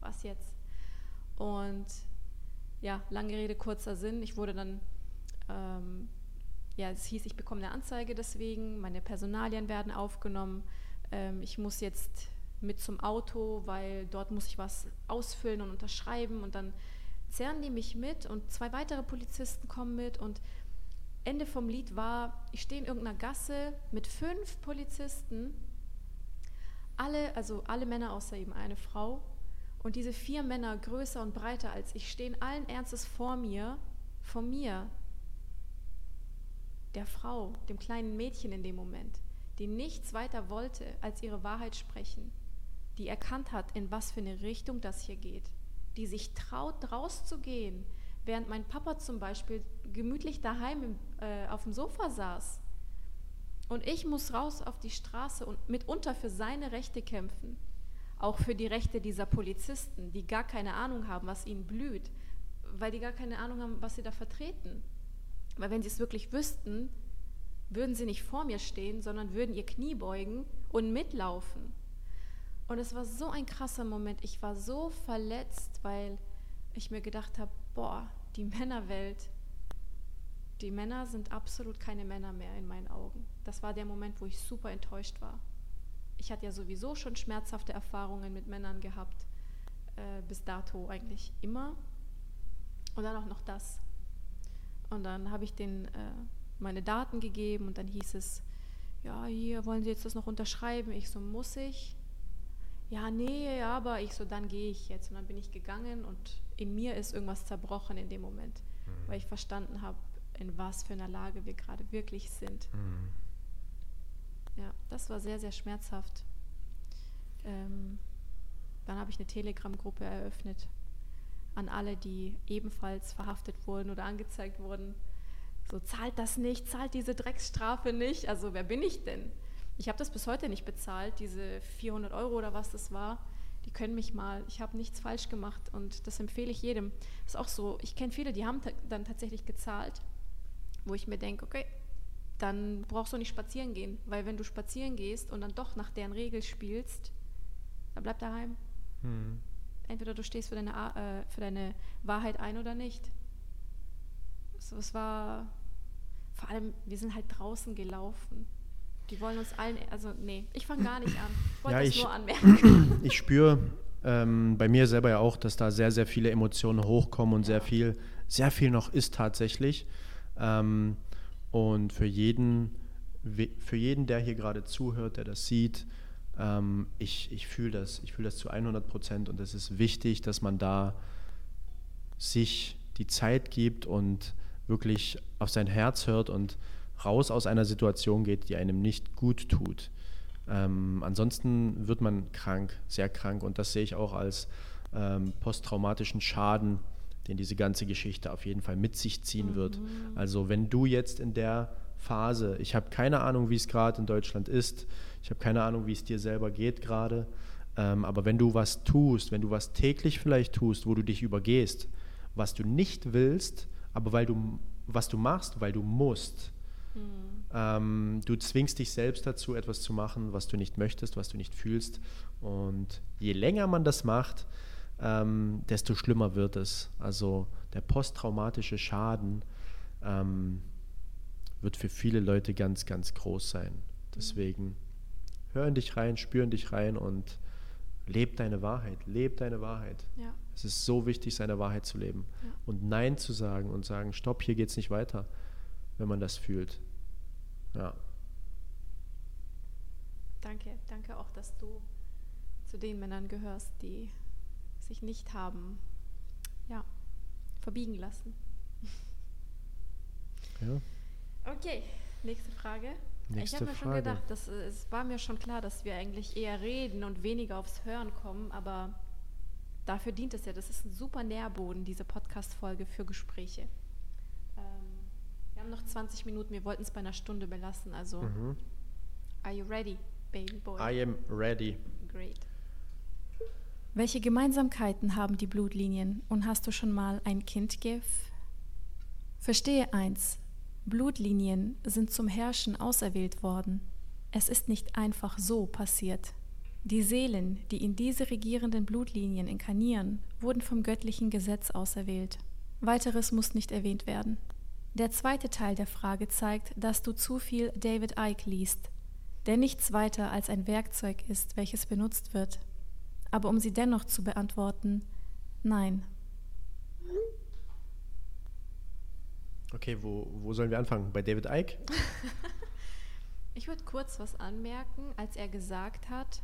was jetzt? Und ja, lange Rede, kurzer Sinn. Ich wurde dann, ähm, ja, es hieß, ich bekomme eine Anzeige deswegen, meine Personalien werden aufgenommen. Ähm, ich muss jetzt mit zum Auto, weil dort muss ich was ausfüllen und unterschreiben und dann zerren die mich mit und zwei weitere Polizisten kommen mit und Ende vom Lied war, ich stehe in irgendeiner Gasse mit fünf Polizisten, alle, also alle Männer außer eben eine Frau und diese vier Männer größer und breiter als ich stehen allen Ernstes vor mir, vor mir, der Frau, dem kleinen Mädchen in dem Moment, die nichts weiter wollte, als ihre Wahrheit sprechen, die erkannt hat, in was für eine Richtung das hier geht die sich traut, rauszugehen, während mein Papa zum Beispiel gemütlich daheim im, äh, auf dem Sofa saß. Und ich muss raus auf die Straße und mitunter für seine Rechte kämpfen. Auch für die Rechte dieser Polizisten, die gar keine Ahnung haben, was ihnen blüht, weil die gar keine Ahnung haben, was sie da vertreten. Weil wenn sie es wirklich wüssten, würden sie nicht vor mir stehen, sondern würden ihr Knie beugen und mitlaufen. Und es war so ein krasser Moment. Ich war so verletzt, weil ich mir gedacht habe, boah, die Männerwelt, die Männer sind absolut keine Männer mehr in meinen Augen. Das war der Moment, wo ich super enttäuscht war. Ich hatte ja sowieso schon schmerzhafte Erfahrungen mit Männern gehabt, äh, bis dato eigentlich immer. Und dann auch noch das. Und dann habe ich denen äh, meine Daten gegeben und dann hieß es, ja, hier wollen Sie jetzt das noch unterschreiben. Ich so, muss ich? ja, nee, aber ich so, dann gehe ich jetzt. Und dann bin ich gegangen und in mir ist irgendwas zerbrochen in dem Moment, mhm. weil ich verstanden habe, in was für einer Lage wir gerade wirklich sind. Mhm. ja, das war sehr, sehr schmerzhaft. Ähm, dann habe ich eine Telegram-Gruppe eröffnet an alle, die ebenfalls verhaftet wurden oder angezeigt wurden. So, zahlt das nicht, zahlt diese Drecksstrafe nicht. Also wer bin ich denn? Ich habe das bis heute nicht bezahlt, diese 400 Euro oder was das war. Die können mich mal, ich habe nichts falsch gemacht und das empfehle ich jedem. Das ist auch so, ich kenne viele, die haben dann tatsächlich gezahlt, wo ich mir denke, okay, dann brauchst du nicht spazieren gehen, weil wenn du spazieren gehst und dann doch nach deren Regel spielst, dann bleib daheim. Hm. Entweder du stehst für deine, äh, für deine Wahrheit ein oder nicht. So, es war vor allem, wir sind halt draußen gelaufen. Die wollen uns allen, also nee, ich fange gar nicht an. Ich wollte ja, das ich, nur anmerken. Ich spüre ähm, bei mir selber ja auch, dass da sehr, sehr viele Emotionen hochkommen und ja. sehr viel, sehr viel noch ist tatsächlich. Ähm, und für jeden, für jeden, der hier gerade zuhört, der das sieht, ähm, ich, ich fühle das, ich fühle das zu 100 Prozent und es ist wichtig, dass man da sich die Zeit gibt und wirklich auf sein Herz hört und raus aus einer Situation geht, die einem nicht gut tut. Ähm, ansonsten wird man krank, sehr krank und das sehe ich auch als ähm, posttraumatischen Schaden, den diese ganze Geschichte auf jeden Fall mit sich ziehen mhm. wird. Also wenn du jetzt in der Phase, ich habe keine Ahnung, wie es gerade in Deutschland ist, ich habe keine Ahnung, wie es dir selber geht gerade, ähm, aber wenn du was tust, wenn du was täglich vielleicht tust, wo du dich übergehst, was du nicht willst, aber weil du was du machst, weil du musst, Mhm. Ähm, du zwingst dich selbst dazu, etwas zu machen, was du nicht möchtest, was du nicht fühlst. Und je länger man das macht, ähm, desto schlimmer wird es. Also der posttraumatische Schaden ähm, wird für viele Leute ganz, ganz groß sein. Deswegen hör in dich rein, spür in dich rein und leb deine Wahrheit, leb deine Wahrheit. Ja. Es ist so wichtig, seine Wahrheit zu leben ja. und Nein zu sagen und sagen, stopp, hier geht es nicht weiter, wenn man das fühlt. Ja. Danke, danke auch, dass du zu den Männern gehörst, die sich nicht haben ja, verbiegen lassen. Ja. Okay, nächste Frage. Nächste ich habe mir schon gedacht, dass, es war mir schon klar, dass wir eigentlich eher reden und weniger aufs Hören kommen, aber dafür dient es ja. Das ist ein super Nährboden, diese Podcast-Folge für Gespräche haben noch 20 Minuten. Wir wollten es bei einer Stunde belassen. Also, mhm. are you ready, baby boy? I am ready. Great. Welche Gemeinsamkeiten haben die Blutlinien und hast du schon mal ein Kind gef? Verstehe eins: Blutlinien sind zum Herrschen auserwählt worden. Es ist nicht einfach so passiert. Die Seelen, die in diese regierenden Blutlinien inkarnieren, wurden vom göttlichen Gesetz auserwählt. Weiteres muss nicht erwähnt werden. Der zweite Teil der Frage zeigt, dass du zu viel David Icke liest, der nichts weiter als ein Werkzeug ist, welches benutzt wird. Aber um sie dennoch zu beantworten, nein. Okay, wo, wo sollen wir anfangen? Bei David Icke? ich würde kurz was anmerken, als er gesagt hat,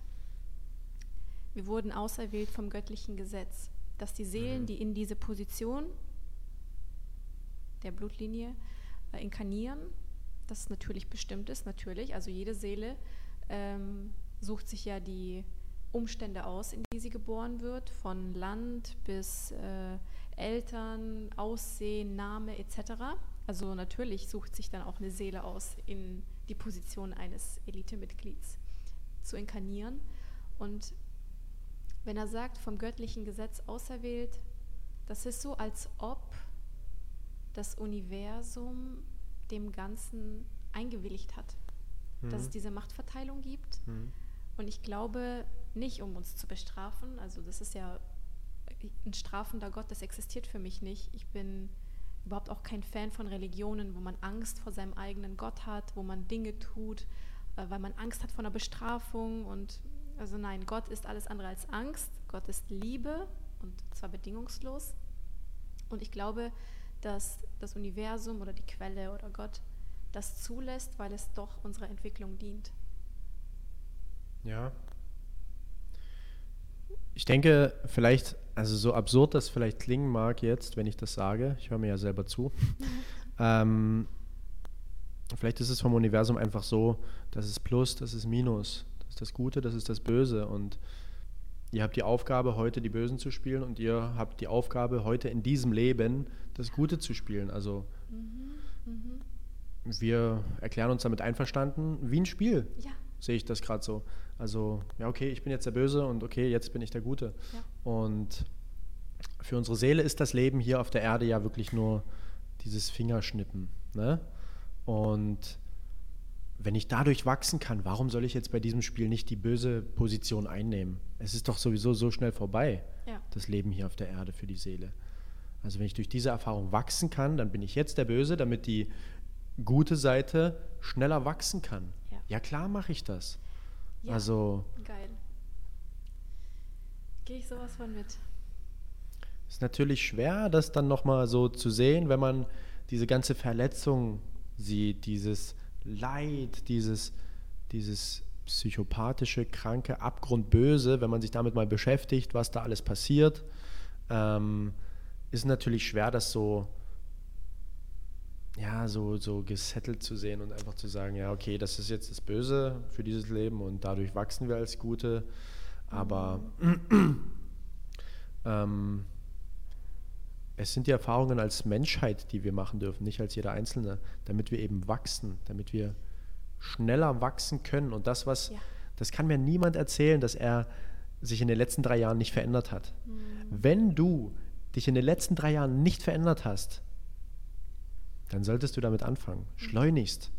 wir wurden auserwählt vom göttlichen Gesetz, dass die Seelen, mhm. die in diese Position der Blutlinie äh, inkarnieren, das natürlich bestimmt ist, natürlich. Also jede Seele ähm, sucht sich ja die Umstände aus, in die sie geboren wird, von Land bis äh, Eltern, Aussehen, Name etc. Also natürlich sucht sich dann auch eine Seele aus, in die Position eines Elitemitglieds zu inkarnieren. Und wenn er sagt, vom göttlichen Gesetz auserwählt, das ist so, als ob das Universum dem Ganzen eingewilligt hat, mhm. dass es mhm. diese Machtverteilung gibt. Mhm. Und ich glaube nicht, um uns zu bestrafen, also das ist ja ein strafender Gott, das existiert für mich nicht. Ich bin überhaupt auch kein Fan von Religionen, wo man Angst vor seinem eigenen Gott hat, wo man Dinge tut, äh, weil man Angst hat vor einer Bestrafung. Und also nein, Gott ist alles andere als Angst. Gott ist Liebe und zwar bedingungslos. Und ich glaube, dass das Universum oder die Quelle oder Gott das zulässt, weil es doch unserer Entwicklung dient. Ja. Ich denke, vielleicht, also so absurd das vielleicht klingen mag jetzt, wenn ich das sage, ich höre mir ja selber zu, mhm. ähm, vielleicht ist es vom Universum einfach so, das ist Plus, das ist Minus, das ist das Gute, das ist das Böse und ihr habt die Aufgabe, heute die Bösen zu spielen und ihr habt die Aufgabe, heute in diesem Leben das Gute zu spielen. Also mhm, mh. wir erklären uns damit einverstanden, wie ein Spiel, ja. sehe ich das gerade so. Also, ja, okay, ich bin jetzt der Böse und okay, jetzt bin ich der Gute. Ja. Und für unsere Seele ist das Leben hier auf der Erde ja wirklich nur dieses Fingerschnippen. Ne? Und wenn ich dadurch wachsen kann, warum soll ich jetzt bei diesem Spiel nicht die böse Position einnehmen? Es ist doch sowieso so schnell vorbei, ja. das Leben hier auf der Erde für die Seele. Also wenn ich durch diese Erfahrung wachsen kann, dann bin ich jetzt der Böse, damit die gute Seite schneller wachsen kann. Ja, ja klar mache ich das. Ja, also geil. Gehe ich sowas von mit. Ist natürlich schwer, das dann nochmal so zu sehen, wenn man diese ganze Verletzung sieht, dieses Leid, dieses, dieses psychopathische, kranke, abgrundböse, wenn man sich damit mal beschäftigt, was da alles passiert, ähm, ist natürlich schwer, das so, ja, so, so gesettelt zu sehen und einfach zu sagen, ja, okay, das ist jetzt das Böse für dieses Leben und dadurch wachsen wir als Gute. Aber ähm, es sind die Erfahrungen als Menschheit, die wir machen dürfen, nicht als jeder Einzelne, damit wir eben wachsen, damit wir schneller wachsen können. Und das, was, ja. das kann mir niemand erzählen, dass er sich in den letzten drei Jahren nicht verändert hat. Mhm. Wenn du dich in den letzten drei Jahren nicht verändert hast, dann solltest du damit anfangen. Schleunigst.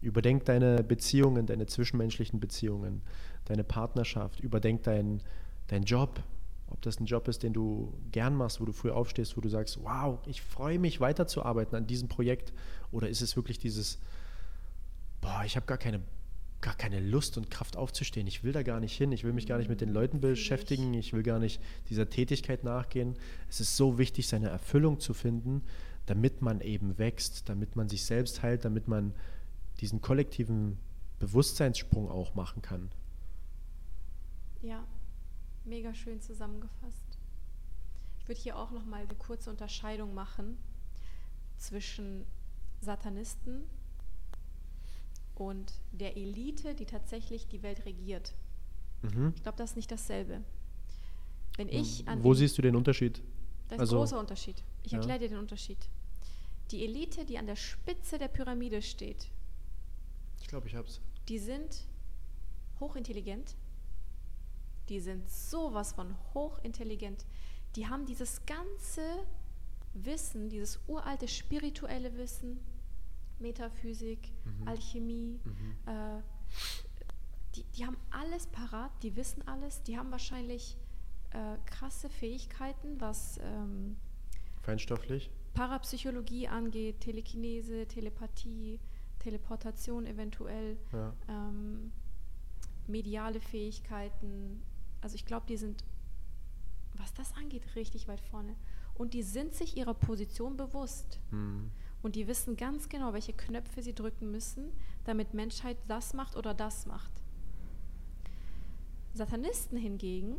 Überdenk deine Beziehungen, deine zwischenmenschlichen Beziehungen, deine Partnerschaft, überdenk deinen dein Job, ob das ein Job ist, den du gern machst, wo du früh aufstehst, wo du sagst, wow, ich freue mich weiterzuarbeiten an diesem Projekt. Oder ist es wirklich dieses, boah, ich habe gar keine, gar keine Lust und Kraft aufzustehen. Ich will da gar nicht hin. Ich will mich gar nicht mit den Leuten beschäftigen. Ich will gar nicht dieser Tätigkeit nachgehen. Es ist so wichtig, seine Erfüllung zu finden, damit man eben wächst, damit man sich selbst heilt, damit man diesen kollektiven Bewusstseinssprung auch machen kann. Ja, Mega schön zusammengefasst. Ich würde hier auch noch mal eine kurze Unterscheidung machen zwischen Satanisten und der Elite, die tatsächlich die Welt regiert. Mhm. Ich glaube, das ist nicht dasselbe. Wenn ich Wo siehst du den Unterschied? Das ist also, ein großer Unterschied. Ich ja. erkläre dir den Unterschied. Die Elite, die an der Spitze der Pyramide steht. Ich glaube, ich hab's. Die sind hochintelligent, die sind sowas von hochintelligent. Die haben dieses ganze Wissen, dieses uralte spirituelle Wissen, Metaphysik, mhm. Alchemie, mhm. Äh, die, die haben alles parat, die wissen alles, die haben wahrscheinlich äh, krasse Fähigkeiten, was ähm, feinstofflich Parapsychologie angeht, Telekinese, Telepathie, Teleportation eventuell, ja. ähm, mediale Fähigkeiten, also ich glaube, die sind, was das angeht, richtig weit vorne. Und die sind sich ihrer Position bewusst. Mhm. Und die wissen ganz genau, welche Knöpfe sie drücken müssen, damit Menschheit das macht oder das macht. Satanisten hingegen,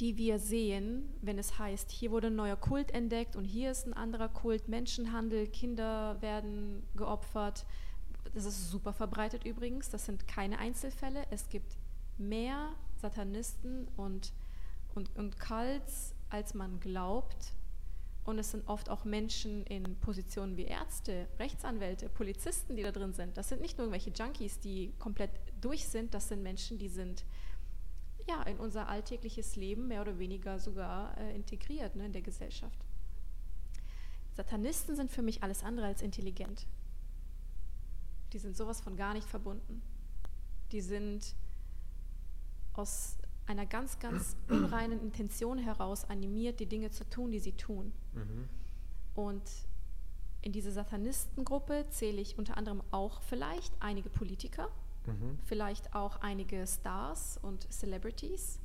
die wir sehen, wenn es heißt, hier wurde ein neuer Kult entdeckt und hier ist ein anderer Kult, Menschenhandel, Kinder werden geopfert. Das ist super verbreitet übrigens, das sind keine Einzelfälle. Es gibt mehr Satanisten und, und, und Cults, als man glaubt. Und es sind oft auch Menschen in Positionen wie Ärzte, Rechtsanwälte, Polizisten, die da drin sind. Das sind nicht nur irgendwelche Junkies, die komplett durch sind, das sind Menschen, die sind ja, in unser alltägliches Leben mehr oder weniger sogar äh, integriert ne, in der Gesellschaft. Satanisten sind für mich alles andere als intelligent. Die sind sowas von gar nicht verbunden. Die sind aus einer ganz, ganz unreinen Intention heraus animiert, die Dinge zu tun, die sie tun. Mhm. Und in diese Satanistengruppe zähle ich unter anderem auch vielleicht einige Politiker, mhm. vielleicht auch einige Stars und Celebrities,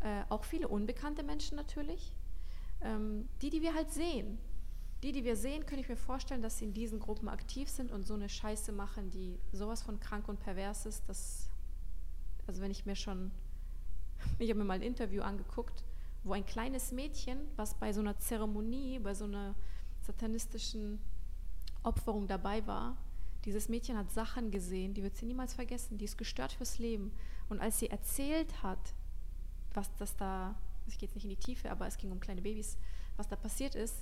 äh, auch viele unbekannte Menschen natürlich. Ähm, die, die wir halt sehen. Die, die wir sehen, könnte ich mir vorstellen, dass sie in diesen Gruppen aktiv sind und so eine Scheiße machen, die sowas von krank und pervers ist, dass also wenn ich mir schon, ich habe mir mal ein Interview angeguckt, wo ein kleines Mädchen, was bei so einer Zeremonie, bei so einer satanistischen Opferung dabei war, Dieses Mädchen hat Sachen gesehen, die wird sie niemals vergessen. Die ist gestört fürs Leben. Und als sie erzählt hat, was das da, ich gehe jetzt nicht in die Tiefe, aber es ging um kleine Babys, was da passiert ist,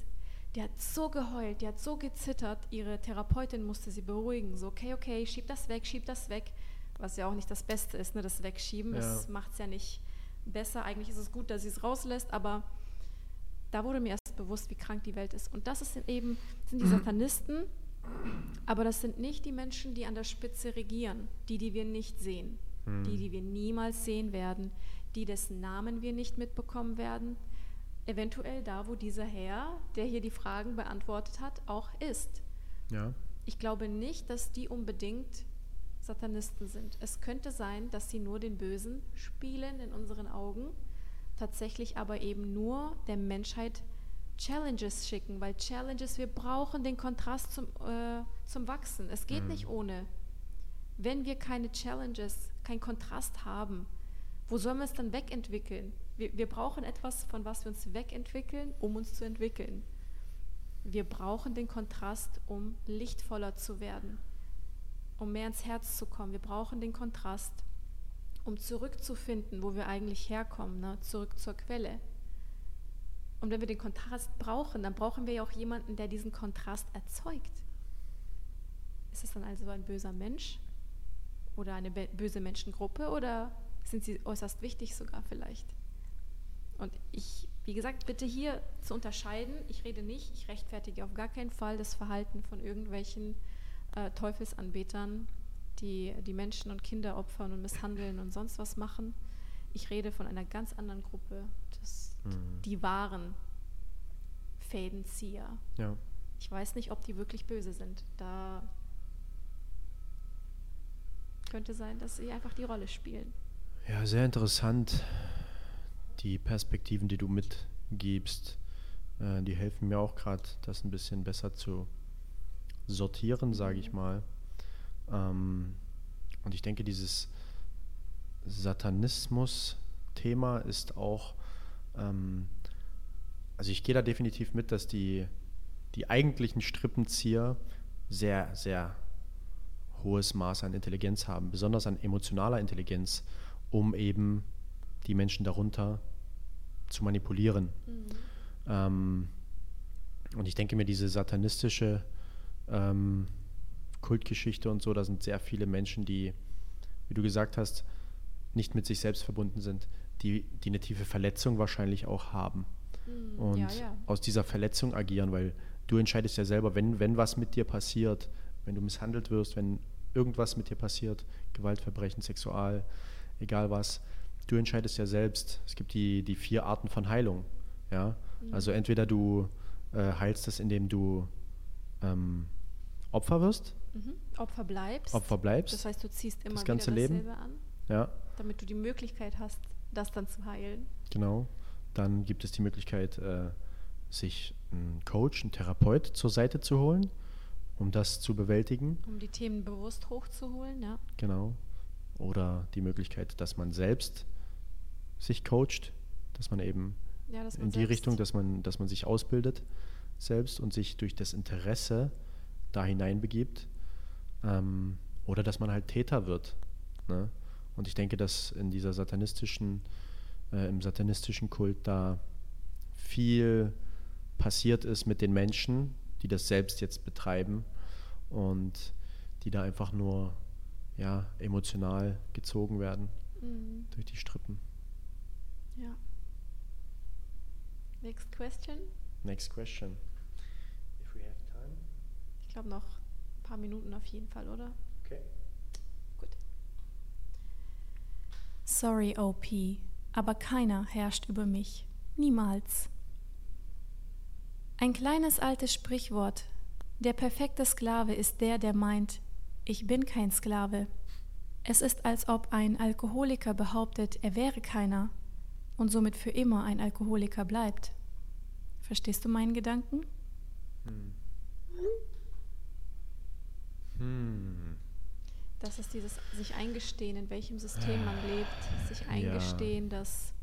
die hat so geheult, die hat so gezittert. Ihre Therapeutin musste sie beruhigen. So, okay, okay, schieb das weg, schieb das weg. Was ja auch nicht das Beste ist, ne, das Wegschieben. Ja. Das macht es ja nicht besser. Eigentlich ist es gut, dass sie es rauslässt, aber da wurde mir erst bewusst, wie krank die Welt ist. Und das ist eben, sind die Satanisten, aber das sind nicht die Menschen, die an der Spitze regieren, die, die wir nicht sehen, mhm. die, die wir niemals sehen werden, die, dessen Namen wir nicht mitbekommen werden. Eventuell da, wo dieser Herr, der hier die Fragen beantwortet hat, auch ist. Ja. Ich glaube nicht, dass die unbedingt Satanisten sind. Es könnte sein, dass sie nur den Bösen spielen in unseren Augen tatsächlich aber eben nur der Menschheit Challenges schicken, weil Challenges, wir brauchen den Kontrast zum, äh, zum Wachsen. Es geht mhm. nicht ohne. Wenn wir keine Challenges, keinen Kontrast haben, wo sollen wir es dann wegentwickeln? Wir, wir brauchen etwas, von was wir uns wegentwickeln, um uns zu entwickeln. Wir brauchen den Kontrast, um lichtvoller zu werden, um mehr ins Herz zu kommen. Wir brauchen den Kontrast, um zurückzufinden, wo wir eigentlich herkommen, ne? zurück zur Quelle. Und wenn wir den Kontrast brauchen, dann brauchen wir ja auch jemanden, der diesen Kontrast erzeugt. Ist es dann also ein böser Mensch oder eine böse Menschengruppe oder sind sie äußerst wichtig sogar vielleicht? Und ich, wie gesagt, bitte hier zu unterscheiden, ich rede nicht, ich rechtfertige auf gar keinen Fall das Verhalten von irgendwelchen äh, Teufelsanbetern, die die Menschen und Kinder opfern und misshandeln und sonst was machen. Ich rede von einer ganz anderen Gruppe, das, mhm. die wahren Fädenzieher. Ja. Ich weiß nicht, ob die wirklich böse sind. Da könnte sein, dass sie einfach die Rolle spielen. Ja, sehr interessant. Die Perspektiven, die du mitgibst, äh, die helfen mir auch gerade, das ein bisschen besser zu sortieren, sage ich mhm. mal. Ähm, und ich denke, dieses Satanismus-Thema ist auch, ähm, also ich gehe da definitiv mit, dass die, die eigentlichen Strippenzieher sehr, sehr hohes Maß an Intelligenz haben, besonders an emotionaler Intelligenz, um eben die Menschen darunter zu manipulieren. Mhm. Ähm, und ich denke mir, diese satanistische ähm, Kultgeschichte und so, da sind sehr viele Menschen, die, wie du gesagt hast, nicht mit sich selbst verbunden sind, die, die eine tiefe Verletzung wahrscheinlich auch haben. Mhm, und ja, ja. aus dieser Verletzung agieren, weil du entscheidest ja selber, wenn, wenn was mit dir passiert, wenn du misshandelt wirst, wenn irgendwas mit dir passiert, Gewaltverbrechen, Sexual, egal was, du entscheidest ja selbst. Es gibt die, die vier Arten von Heilung. Ja? Mhm. Also entweder du äh, heilst es, indem du ähm, Opfer wirst, Mhm. Opfer bleibst. Opfer bleibst. Das heißt, du ziehst immer das ganze Leben. an. Ja. Damit du die Möglichkeit hast, das dann zu heilen. Genau. Dann gibt es die Möglichkeit, äh, sich einen Coach, einen Therapeut zur Seite zu holen, um das zu bewältigen. Um die Themen bewusst hochzuholen, ja. Genau. Oder die Möglichkeit, dass man selbst sich coacht, dass man eben ja, dass man in die Richtung, dass man, dass man sich ausbildet selbst und sich durch das Interesse da hineinbegibt ähm, oder dass man halt Täter wird. Ne? Und ich denke, dass in dieser satanistischen, äh, im satanistischen Kult da viel passiert ist mit den Menschen, die das selbst jetzt betreiben und die da einfach nur ja, emotional gezogen werden mhm. durch die Strippen. Ja. Next question. Next question. If we have time. Ich glaube noch paar Minuten auf jeden Fall, oder? Okay. Gut. Sorry, OP, aber keiner herrscht über mich. Niemals. Ein kleines altes Sprichwort. Der perfekte Sklave ist der, der meint, ich bin kein Sklave. Es ist, als ob ein Alkoholiker behauptet, er wäre keiner und somit für immer ein Alkoholiker bleibt. Verstehst du meinen Gedanken? Hm. Hm. Das ist dieses sich eingestehen, in welchem System man lebt, sich eingestehen, ja. dass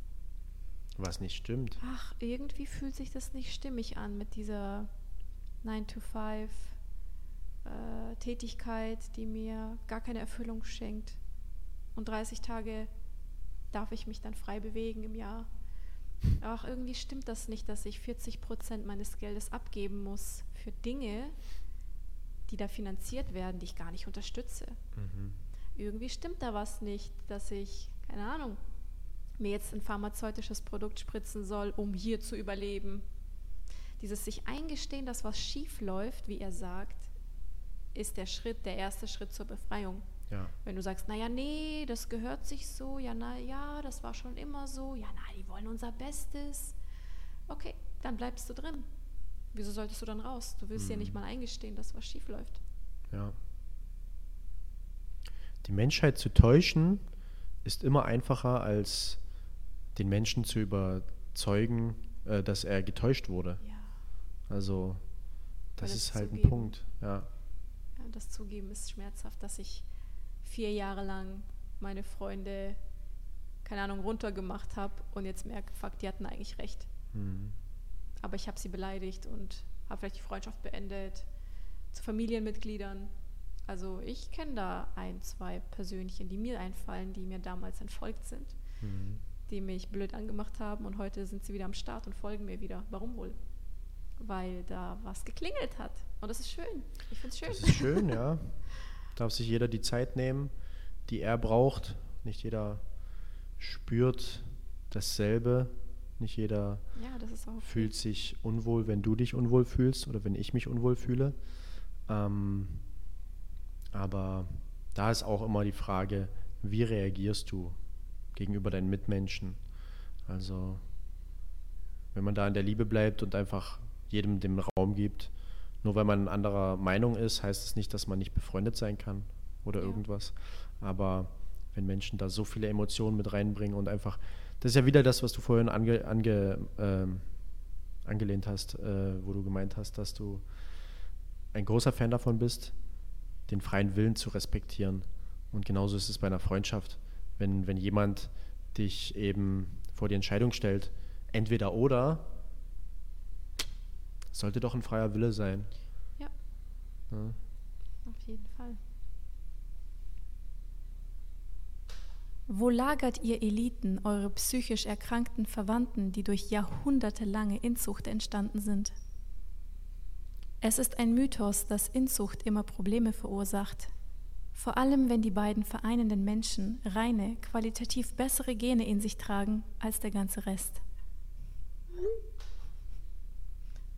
was nicht stimmt. Ach, irgendwie fühlt sich das nicht stimmig an mit dieser 9 to 5 äh, Tätigkeit, die mir gar keine Erfüllung schenkt. Und 30 Tage darf ich mich dann frei bewegen im Jahr. Ach, irgendwie stimmt das nicht, dass ich 40 Prozent meines Geldes abgeben muss für Dinge, die da finanziert werden, die ich gar nicht unterstütze. Mhm. Irgendwie stimmt da was nicht, dass ich, keine Ahnung, mir jetzt ein pharmazeutisches Produkt spritzen soll, um hier zu überleben. Dieses sich eingestehen, dass was schief läuft, wie er sagt, ist der Schritt, der erste Schritt zur Befreiung. Ja. Wenn du sagst, naja, nee, das gehört sich so, ja, na ja, das war schon immer so, ja, na, die wollen unser Bestes. Okay, dann bleibst du drin. Wieso solltest du dann raus? Du willst mhm. ja nicht mal eingestehen, dass was schief läuft. Ja. Die Menschheit zu täuschen ist immer einfacher, als den Menschen zu überzeugen, äh, dass er getäuscht wurde. Ja. Also, das ist halt zugeben. ein Punkt, ja. ja. Das Zugeben ist schmerzhaft, dass ich vier Jahre lang meine Freunde, keine Ahnung, runtergemacht habe und jetzt merke, fuck, die hatten eigentlich recht. Mhm. Aber ich habe sie beleidigt und habe vielleicht die Freundschaft beendet zu Familienmitgliedern. Also ich kenne da ein, zwei Persönchen, die mir einfallen, die mir damals entfolgt sind, mhm. die mich blöd angemacht haben und heute sind sie wieder am Start und folgen mir wieder. Warum wohl? Weil da was geklingelt hat. Und das ist schön. Ich finde es schön. Das ist schön, ja. Darf sich jeder die Zeit nehmen, die er braucht. Nicht jeder spürt dasselbe nicht jeder ja, fühlt sich unwohl, wenn du dich unwohl fühlst oder wenn ich mich unwohl fühle. Ähm, aber da ist auch immer die Frage, wie reagierst du gegenüber deinen Mitmenschen? Also wenn man da in der Liebe bleibt und einfach jedem den Raum gibt, nur weil man anderer Meinung ist, heißt es das nicht, dass man nicht befreundet sein kann oder ja. irgendwas. Aber wenn Menschen da so viele Emotionen mit reinbringen und einfach das ist ja wieder das, was du vorhin ange, ange, ähm, angelehnt hast, äh, wo du gemeint hast, dass du ein großer Fan davon bist, den freien Willen zu respektieren. Und genauso ist es bei einer Freundschaft. Wenn, wenn jemand dich eben vor die Entscheidung stellt, entweder oder, sollte doch ein freier Wille sein. Ja. ja. Auf jeden Fall. Wo lagert ihr Eliten eure psychisch erkrankten Verwandten, die durch jahrhundertelange Inzucht entstanden sind? Es ist ein Mythos, dass Inzucht immer Probleme verursacht. Vor allem, wenn die beiden vereinenden Menschen reine, qualitativ bessere Gene in sich tragen als der ganze Rest.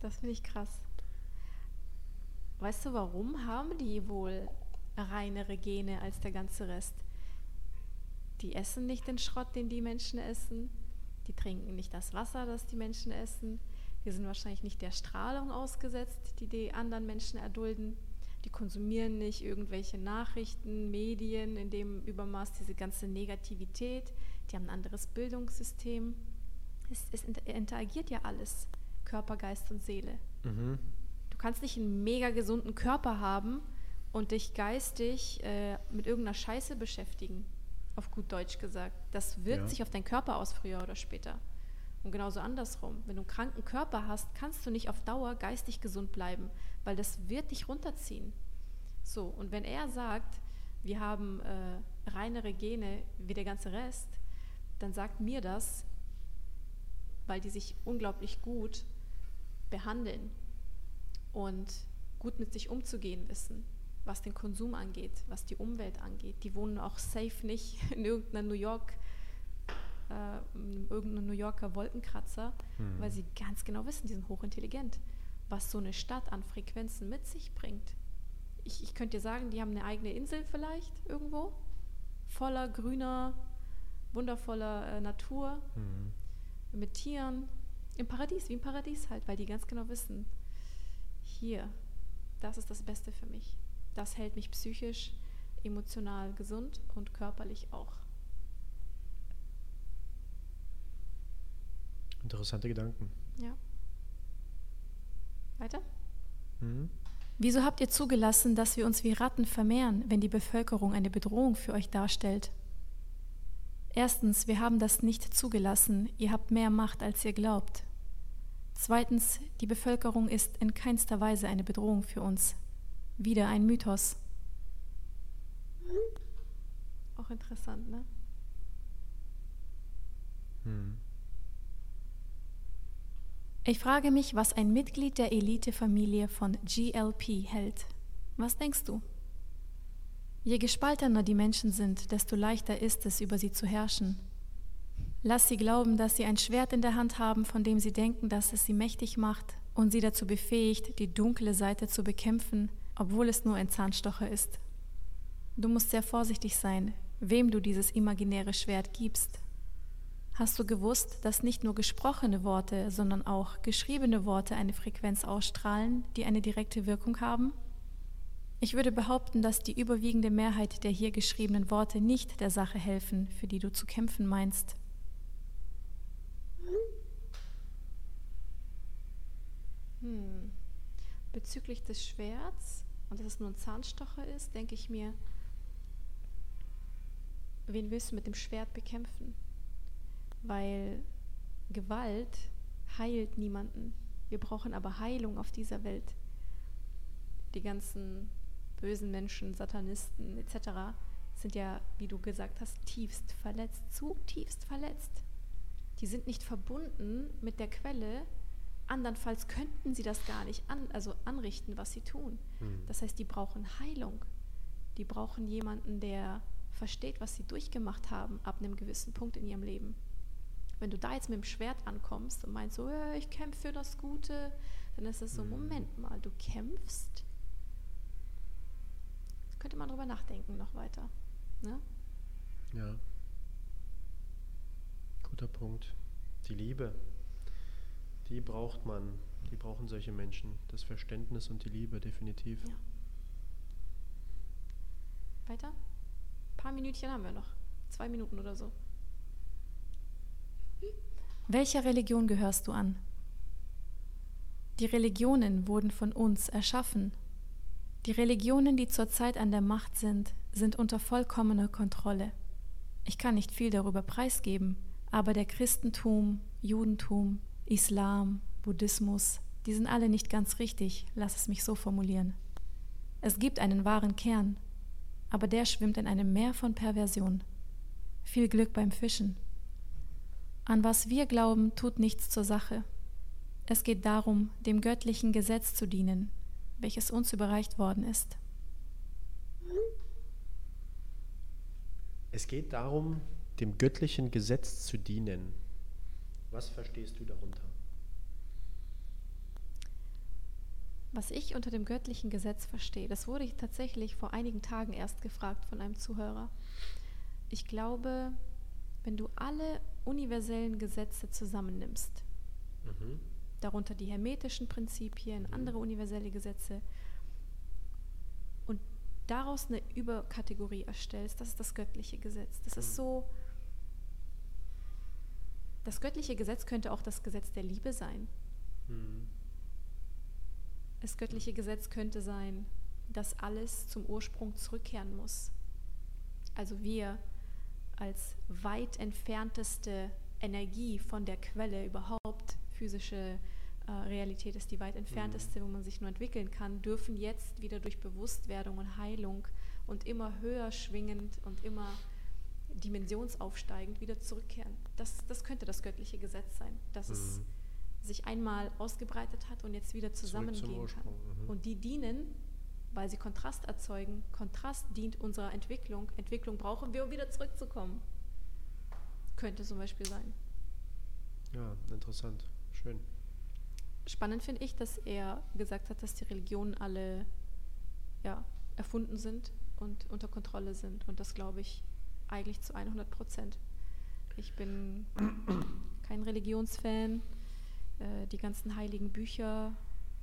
Das finde ich krass. Weißt du, warum haben die wohl reinere Gene als der ganze Rest? Die essen nicht den Schrott, den die Menschen essen. Die trinken nicht das Wasser, das die Menschen essen. Die sind wahrscheinlich nicht der Strahlung ausgesetzt, die die anderen Menschen erdulden. Die konsumieren nicht irgendwelche Nachrichten, Medien in dem Übermaß, diese ganze Negativität. Die haben ein anderes Bildungssystem. Es, es interagiert ja alles, Körper, Geist und Seele. Mhm. Du kannst nicht einen mega gesunden Körper haben und dich geistig äh, mit irgendeiner Scheiße beschäftigen auf gut Deutsch gesagt. Das wirkt ja. sich auf deinen Körper aus, früher oder später. Und genauso andersrum. Wenn du einen kranken Körper hast, kannst du nicht auf Dauer geistig gesund bleiben, weil das wird dich runterziehen. So, und wenn er sagt, wir haben äh, reinere Gene wie der ganze Rest, dann sagt mir das, weil die sich unglaublich gut behandeln und gut mit sich umzugehen wissen was den Konsum angeht, was die Umwelt angeht. Die wohnen auch safe nicht in irgendeiner New York, äh, in irgendeinem New Yorker Wolkenkratzer, mhm. weil sie ganz genau wissen, die sind hochintelligent, was so eine Stadt an Frequenzen mit sich bringt. Ich, ich könnte dir sagen, die haben eine eigene Insel vielleicht irgendwo, voller grüner, wundervoller äh, Natur, mhm. mit Tieren, im Paradies, wie im Paradies halt, weil die ganz genau wissen, hier, das ist das Beste für mich. Das hält mich psychisch, emotional gesund und körperlich auch. Interessante Gedanken. Ja. Weiter? Mhm. Wieso habt ihr zugelassen, dass wir uns wie Ratten vermehren, wenn die Bevölkerung eine Bedrohung für euch darstellt? Erstens, wir haben das nicht zugelassen. Ihr habt mehr Macht, als ihr glaubt. Zweitens, die Bevölkerung ist in keinster Weise eine Bedrohung für uns. Wieder ein Mythos. Auch interessant, ne? Hm. Ich frage mich, was ein Mitglied der Elitefamilie von GLP hält. Was denkst du? Je gespaltener die Menschen sind, desto leichter ist es, über sie zu herrschen. Lass sie glauben, dass sie ein Schwert in der Hand haben, von dem sie denken, dass es sie mächtig macht und sie dazu befähigt, die dunkle Seite zu bekämpfen, obwohl es nur ein Zahnstocher ist. Du musst sehr vorsichtig sein, wem du dieses imaginäre Schwert gibst. Hast du gewusst, dass nicht nur gesprochene Worte, sondern auch geschriebene Worte eine Frequenz ausstrahlen, die eine direkte Wirkung haben? Ich würde behaupten, dass die überwiegende Mehrheit der hier geschriebenen Worte nicht der Sache helfen, für die du zu kämpfen meinst. Hm. Bezüglich des Schwerts und dass es nur ein Zahnstocher ist, denke ich mir, wen willst du mit dem Schwert bekämpfen? Weil Gewalt heilt niemanden. Wir brauchen aber Heilung auf dieser Welt. Die ganzen bösen Menschen, Satanisten etc. sind ja, wie du gesagt hast, tiefst verletzt, zutiefst verletzt. Die sind nicht verbunden mit der Quelle, andernfalls könnten sie das gar nicht an, also anrichten, was sie tun. Hm. Das heißt, die brauchen Heilung. Die brauchen jemanden, der versteht, was sie durchgemacht haben ab einem gewissen Punkt in ihrem Leben. Wenn du da jetzt mit dem Schwert ankommst und meinst so, äh, ich kämpfe für das Gute, dann ist es so, hm. Moment mal, du kämpfst. Das könnte man drüber nachdenken noch weiter. Ne? Ja. Guter Punkt. Die Liebe, die braucht man. Die brauchen solche Menschen. Das Verständnis und die Liebe, definitiv. Ja. Weiter? Ein paar Minütchen haben wir noch. Zwei Minuten oder so. Welcher Religion gehörst du an? Die Religionen wurden von uns erschaffen. Die Religionen, die zurzeit an der Macht sind, sind unter vollkommener Kontrolle. Ich kann nicht viel darüber preisgeben, aber der Christentum, Judentum, Islam, Buddhismus, die sind alle nicht ganz richtig, lass es mich so formulieren. Es gibt einen wahren Kern, aber der schwimmt in einem Meer von Perversion. Viel Glück beim Fischen. An was wir glauben, tut nichts zur Sache. Es geht darum, dem göttlichen Gesetz zu dienen, welches uns überreicht worden ist. Es geht darum, dem göttlichen Gesetz zu dienen. Was verstehst du darunter? Was ich unter dem göttlichen Gesetz verstehe, das wurde ich tatsächlich vor einigen Tagen erst gefragt von einem Zuhörer. Ich glaube, wenn du alle universellen Gesetze zusammennimmst, mhm. darunter die hermetischen Prinzipien, mhm. andere universelle Gesetze, und daraus eine Überkategorie erstellst, das ist das göttliche Gesetz. Das mhm. ist so, das göttliche Gesetz könnte auch das Gesetz der Liebe sein. Mhm. Das göttliche Gesetz könnte sein, dass alles zum Ursprung zurückkehren muss. Also wir als weit entfernteste Energie von der Quelle überhaupt physische äh, Realität ist die weit entfernteste, mhm. wo man sich nur entwickeln kann, dürfen jetzt wieder durch Bewusstwerdung und Heilung und immer höher schwingend und immer dimensionsaufsteigend wieder zurückkehren. Das, das könnte das göttliche Gesetz sein, dass mhm. es sich einmal ausgebreitet hat und jetzt wieder zusammengehen kann. Mhm. Und die dienen weil sie Kontrast erzeugen. Kontrast dient unserer Entwicklung. Entwicklung brauchen wir, um wieder zurückzukommen. Könnte zum Beispiel sein. Ja, interessant. Schön. Spannend finde ich, dass er gesagt hat, dass die Religionen alle ja, erfunden sind und unter Kontrolle sind. Und das glaube ich eigentlich zu 100 Prozent. Ich bin kein Religionsfan. Äh, die ganzen heiligen Bücher,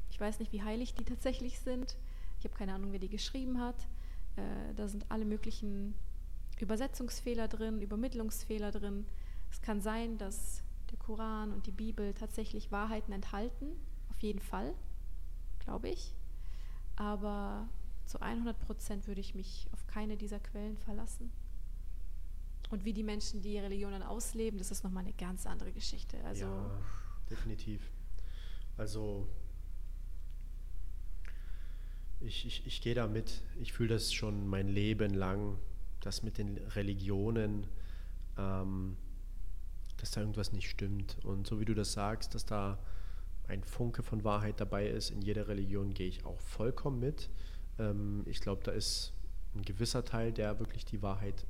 ich weiß nicht, wie heilig die tatsächlich sind. Ich habe keine Ahnung, wer die geschrieben hat. Äh, da sind alle möglichen Übersetzungsfehler drin, Übermittlungsfehler drin. Es kann sein, dass der Koran und die Bibel tatsächlich Wahrheiten enthalten, auf jeden Fall, glaube ich. Aber zu 100 Prozent würde ich mich auf keine dieser Quellen verlassen. Und wie die Menschen die Religionen ausleben, das ist nochmal eine ganz andere Geschichte. Also ja, definitiv. Also ich, ich, ich gehe da mit. Ich fühle das schon mein Leben lang, dass mit den Religionen, ähm, dass da irgendwas nicht stimmt. Und so wie du das sagst, dass da ein Funke von Wahrheit dabei ist, in jeder Religion gehe ich auch vollkommen mit. Ähm, ich glaube, da ist ein gewisser Teil, der wirklich die Wahrheit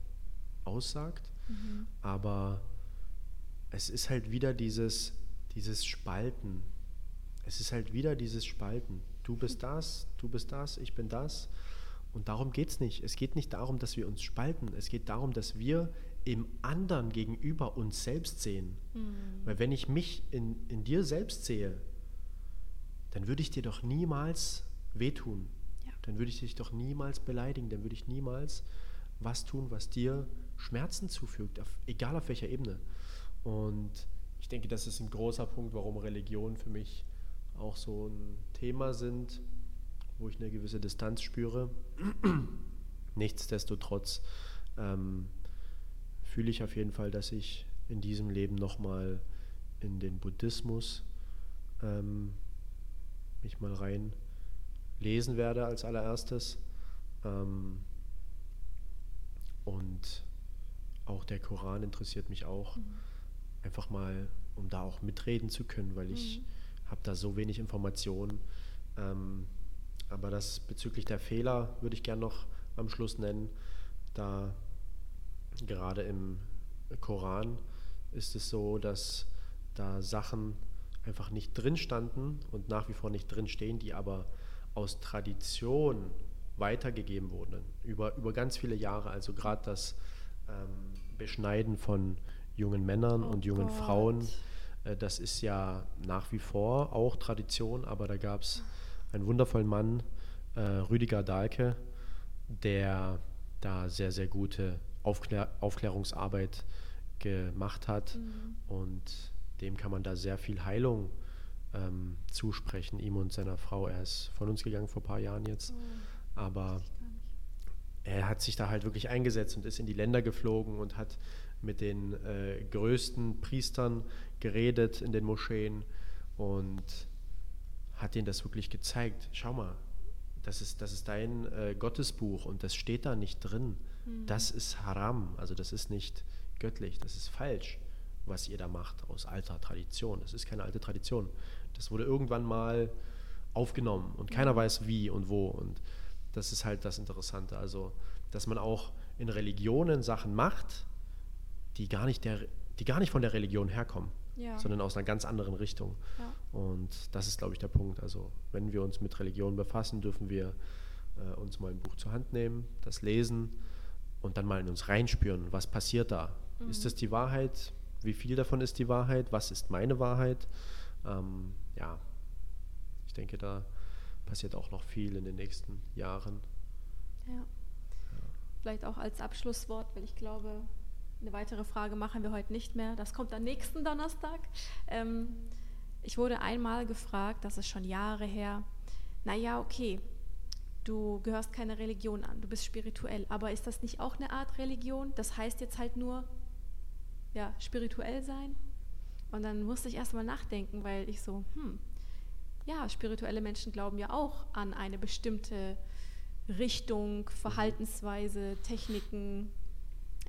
aussagt. Mhm. Aber es ist halt wieder dieses, dieses Spalten. Es ist halt wieder dieses Spalten. Du bist das, du bist das, ich bin das. Und darum geht es nicht. Es geht nicht darum, dass wir uns spalten. Es geht darum, dass wir im anderen gegenüber uns selbst sehen. Mhm. Weil wenn ich mich in, in dir selbst sehe, dann würde ich dir doch niemals wehtun. Ja. Dann würde ich dich doch niemals beleidigen. Dann würde ich niemals was tun, was dir Schmerzen zufügt, auf, egal auf welcher Ebene. Und ich denke, das ist ein großer Punkt, warum Religion für mich auch so ein Thema sind, wo ich eine gewisse Distanz spüre. Nichtsdestotrotz ähm, fühle ich auf jeden Fall, dass ich in diesem Leben nochmal in den Buddhismus ähm, mich mal rein lesen werde als allererstes. Ähm, und auch der Koran interessiert mich auch. Mhm. Einfach mal, um da auch mitreden zu können, weil ich mhm. habe da so wenig Informationen. Ähm, aber das bezüglich der Fehler würde ich gerne noch am Schluss nennen. Da gerade im Koran ist es so, dass da Sachen einfach nicht drin standen und nach wie vor nicht drin stehen, die aber aus Tradition weitergegeben wurden über, über ganz viele Jahre. Also gerade das ähm, Beschneiden von jungen Männern oh und jungen Gott. Frauen, äh, das ist ja nach wie vor auch Tradition, aber da gab es einen wundervollen Mann, äh, Rüdiger Dahlke, der da sehr, sehr gute Aufklär Aufklärungsarbeit gemacht hat mhm. und dem kann man da sehr viel Heilung ähm, zusprechen, ihm und seiner Frau. Er ist von uns gegangen vor ein paar Jahren jetzt, oh, aber er hat sich da halt wirklich eingesetzt und ist in die Länder geflogen und hat mit den äh, größten Priestern geredet in den Moscheen und hat ihnen das wirklich gezeigt. Schau mal, das ist, das ist dein äh, Gottesbuch und das steht da nicht drin. Mhm. Das ist Haram, also das ist nicht göttlich, das ist falsch was ihr da macht aus alter Tradition. Das ist keine alte Tradition. Das wurde irgendwann mal aufgenommen und keiner weiß wie und wo. Und das ist halt das Interessante. Also, dass man auch in Religionen Sachen macht, die gar nicht, der, die gar nicht von der Religion herkommen, ja. sondern aus einer ganz anderen Richtung. Ja. Und das ist, glaube ich, der Punkt. Also, wenn wir uns mit Religion befassen, dürfen wir äh, uns mal ein Buch zur Hand nehmen, das lesen und dann mal in uns reinspüren, was passiert da. Mhm. Ist das die Wahrheit? wie viel davon ist die Wahrheit, was ist meine Wahrheit. Ähm, ja, ich denke, da passiert auch noch viel in den nächsten Jahren. Ja. ja. Vielleicht auch als Abschlusswort, weil ich glaube, eine weitere Frage machen wir heute nicht mehr. Das kommt am nächsten Donnerstag. Ähm, ich wurde einmal gefragt, das ist schon Jahre her, naja, okay, du gehörst keiner Religion an, du bist spirituell, aber ist das nicht auch eine Art Religion? Das heißt jetzt halt nur, ja, spirituell sein. Und dann musste ich erstmal nachdenken, weil ich so, hm, ja, spirituelle Menschen glauben ja auch an eine bestimmte Richtung, Verhaltensweise, Techniken,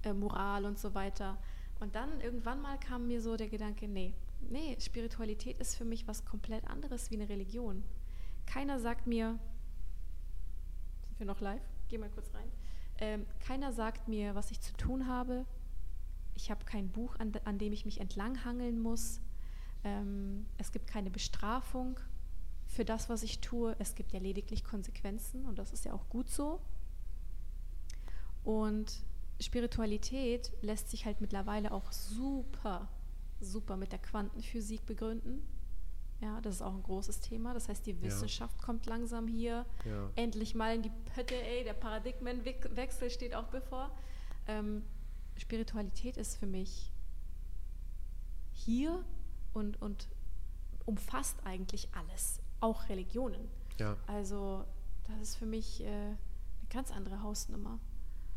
äh, Moral und so weiter. Und dann irgendwann mal kam mir so der Gedanke, nee, nee, Spiritualität ist für mich was komplett anderes wie eine Religion. Keiner sagt mir, sind wir noch live? Geh mal kurz rein. Ähm, keiner sagt mir, was ich zu tun habe, ich habe kein Buch, an, an, dem ich mich entlanghangeln muss. Ähm, es gibt keine Bestrafung für das, was ich tue. Es gibt ja lediglich Konsequenzen und das ist ja auch gut so. Und Spiritualität lässt sich halt mittlerweile auch super, super mit der Quantenphysik begründen. Ja, das ist auch ein großes Thema. Das heißt, die Wissenschaft ja. kommt langsam hier ja. endlich mal in die Pötte, ey, der Paradigmenwechsel steht auch bevor. Ähm, Spiritualität ist für mich hier und, und umfasst eigentlich alles, auch Religionen. Ja. Also das ist für mich äh, eine ganz andere Hausnummer.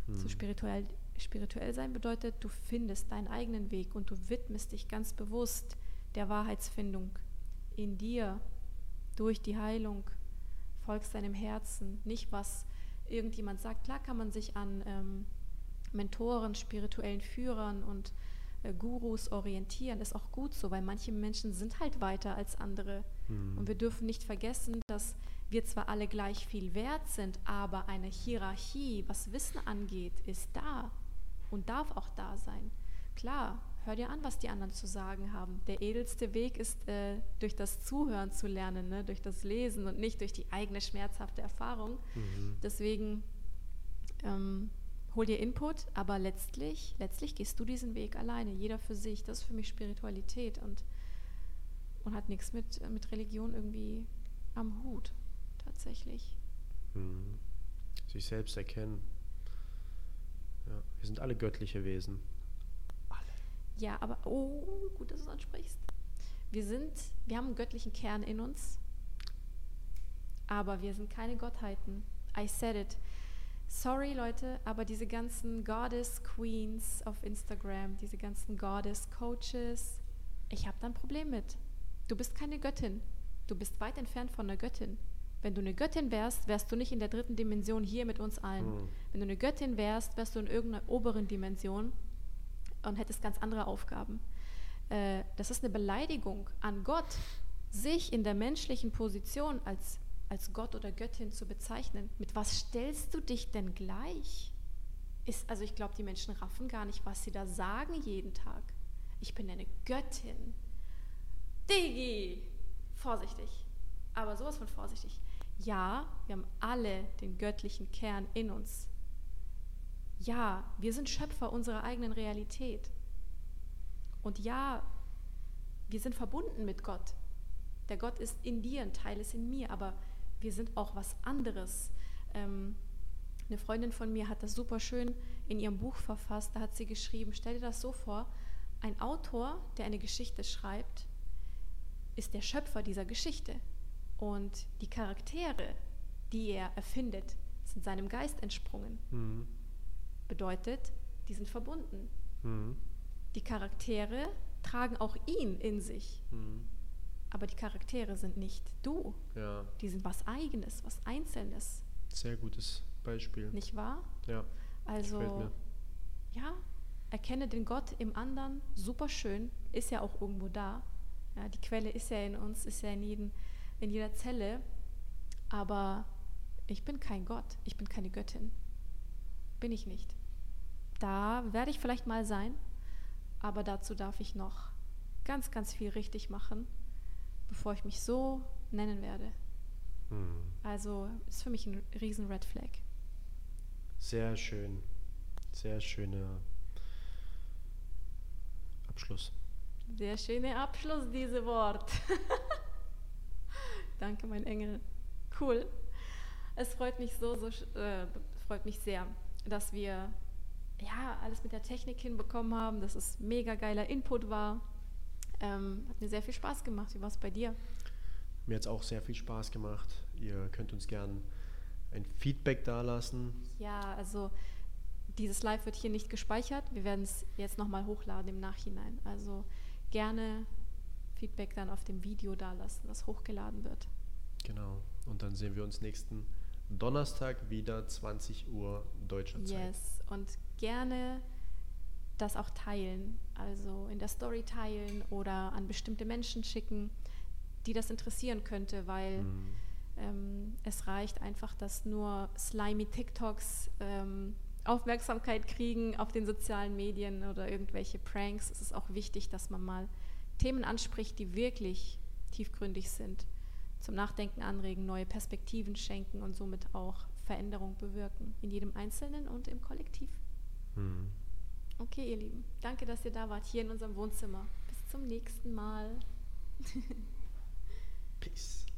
Hm. So spirituell, spirituell sein bedeutet, du findest deinen eigenen Weg und du widmest dich ganz bewusst der Wahrheitsfindung in dir durch die Heilung folgst deinem Herzen, nicht was irgendjemand sagt. Klar kann man sich an ähm, Mentoren, spirituellen Führern und äh, Gurus orientieren. Das ist auch gut so, weil manche Menschen sind halt weiter als andere. Mhm. Und wir dürfen nicht vergessen, dass wir zwar alle gleich viel wert sind, aber eine Hierarchie, was Wissen angeht, ist da und darf auch da sein. Klar, hör dir an, was die anderen zu sagen haben. Der edelste Weg ist, äh, durch das Zuhören zu lernen, ne? durch das Lesen und nicht durch die eigene schmerzhafte Erfahrung. Mhm. Deswegen ähm, hol dir Input, aber letztlich, letztlich gehst du diesen Weg alleine, jeder für sich. Das ist für mich Spiritualität und, und hat nichts mit, mit Religion irgendwie am Hut, tatsächlich. Mhm. Sich selbst erkennen. Ja, wir sind alle göttliche Wesen. Ja, aber, oh, gut, dass du es ansprichst. Wir sind, wir haben einen göttlichen Kern in uns, aber wir sind keine Gottheiten. I said it. Sorry, Leute, aber diese ganzen Goddess Queens auf Instagram, diese ganzen Goddess Coaches, ich habe da ein Problem mit. Du bist keine Göttin. Du bist weit entfernt von einer Göttin. Wenn du eine Göttin wärst, wärst du nicht in der dritten Dimension hier mit uns allen. Mhm. Wenn du eine Göttin wärst, wärst du in irgendeiner oberen Dimension und hättest ganz andere Aufgaben. Äh, das ist eine Beleidigung an Gott, sich in der menschlichen Position als, als Gott oder Göttin zu bezeichnen. Mit was stellst du dich denn gleich? Ist, also ich glaube, die Menschen raffen gar nicht, was sie da sagen jeden Tag. Ich bin eine Göttin. Digi! Vorsichtig. Aber sowas von vorsichtig. Ja, wir haben alle den göttlichen Kern in uns ja, wir sind Schöpfer unserer eigenen Realität. Und ja, wir sind verbunden mit Gott. Der Gott ist in dir, ein Teil ist in mir, aber wir sind auch was anderes. Ähm, eine Freundin von mir hat das super schön in ihrem Buch verfasst. Da hat sie geschrieben, stell dir das so vor, ein Autor, der eine Geschichte schreibt, ist der Schöpfer dieser Geschichte. Und die Charaktere, die er erfindet, sind seinem Geist entsprungen. Mhm bedeutet, die sind verbunden. Mhm. Die Charaktere tragen auch ihn in sich. Mhm. Aber die Charaktere sind nicht du. Ja. Die sind was Eigenes, was Einzelnes. Sehr gutes Beispiel. Nicht wahr? Ja. Also, ja, erkenne den Gott im anderen, super schön, ist ja auch irgendwo da. Ja, die Quelle ist ja in uns, ist ja in, jeden, in jeder Zelle. Aber ich bin kein Gott, ich bin keine Göttin. Bin ich nicht. Da werde ich vielleicht mal sein, aber dazu darf ich noch ganz, ganz viel richtig machen, bevor ich mich so nennen werde. Hm. Also ist für mich ein riesen Red Flag. Sehr schön. Sehr schöner Abschluss. Sehr schöner Abschluss, diese Wort. Danke, mein Engel. Cool. Es freut mich so, so äh, freut mich sehr, dass wir ja alles mit der Technik hinbekommen haben, dass es mega geiler Input war. Ähm, hat mir sehr viel Spaß gemacht. Wie war es bei dir? Mir hat es auch sehr viel Spaß gemacht. Ihr könnt uns gern ein Feedback dalassen. Ja, also dieses Live wird hier nicht gespeichert. Wir werden es jetzt nochmal hochladen im Nachhinein. Also gerne Feedback dann auf dem Video dalassen, das hochgeladen wird. Genau. Und dann sehen wir uns nächsten Donnerstag wieder 20 Uhr deutscher Zeit. Yes, und gerne das auch teilen, also in der Story teilen oder an bestimmte Menschen schicken, die das interessieren könnte, weil mhm. ähm, es reicht einfach, dass nur slimy TikToks ähm, Aufmerksamkeit kriegen auf den sozialen Medien oder irgendwelche Pranks. Es ist auch wichtig, dass man mal Themen anspricht, die wirklich tiefgründig sind zum Nachdenken anregen, neue Perspektiven schenken und somit auch Veränderung bewirken, in jedem Einzelnen und im Kollektiv. Mhm. Okay, ihr Lieben, danke, dass ihr da wart, hier in unserem Wohnzimmer. Bis zum nächsten Mal.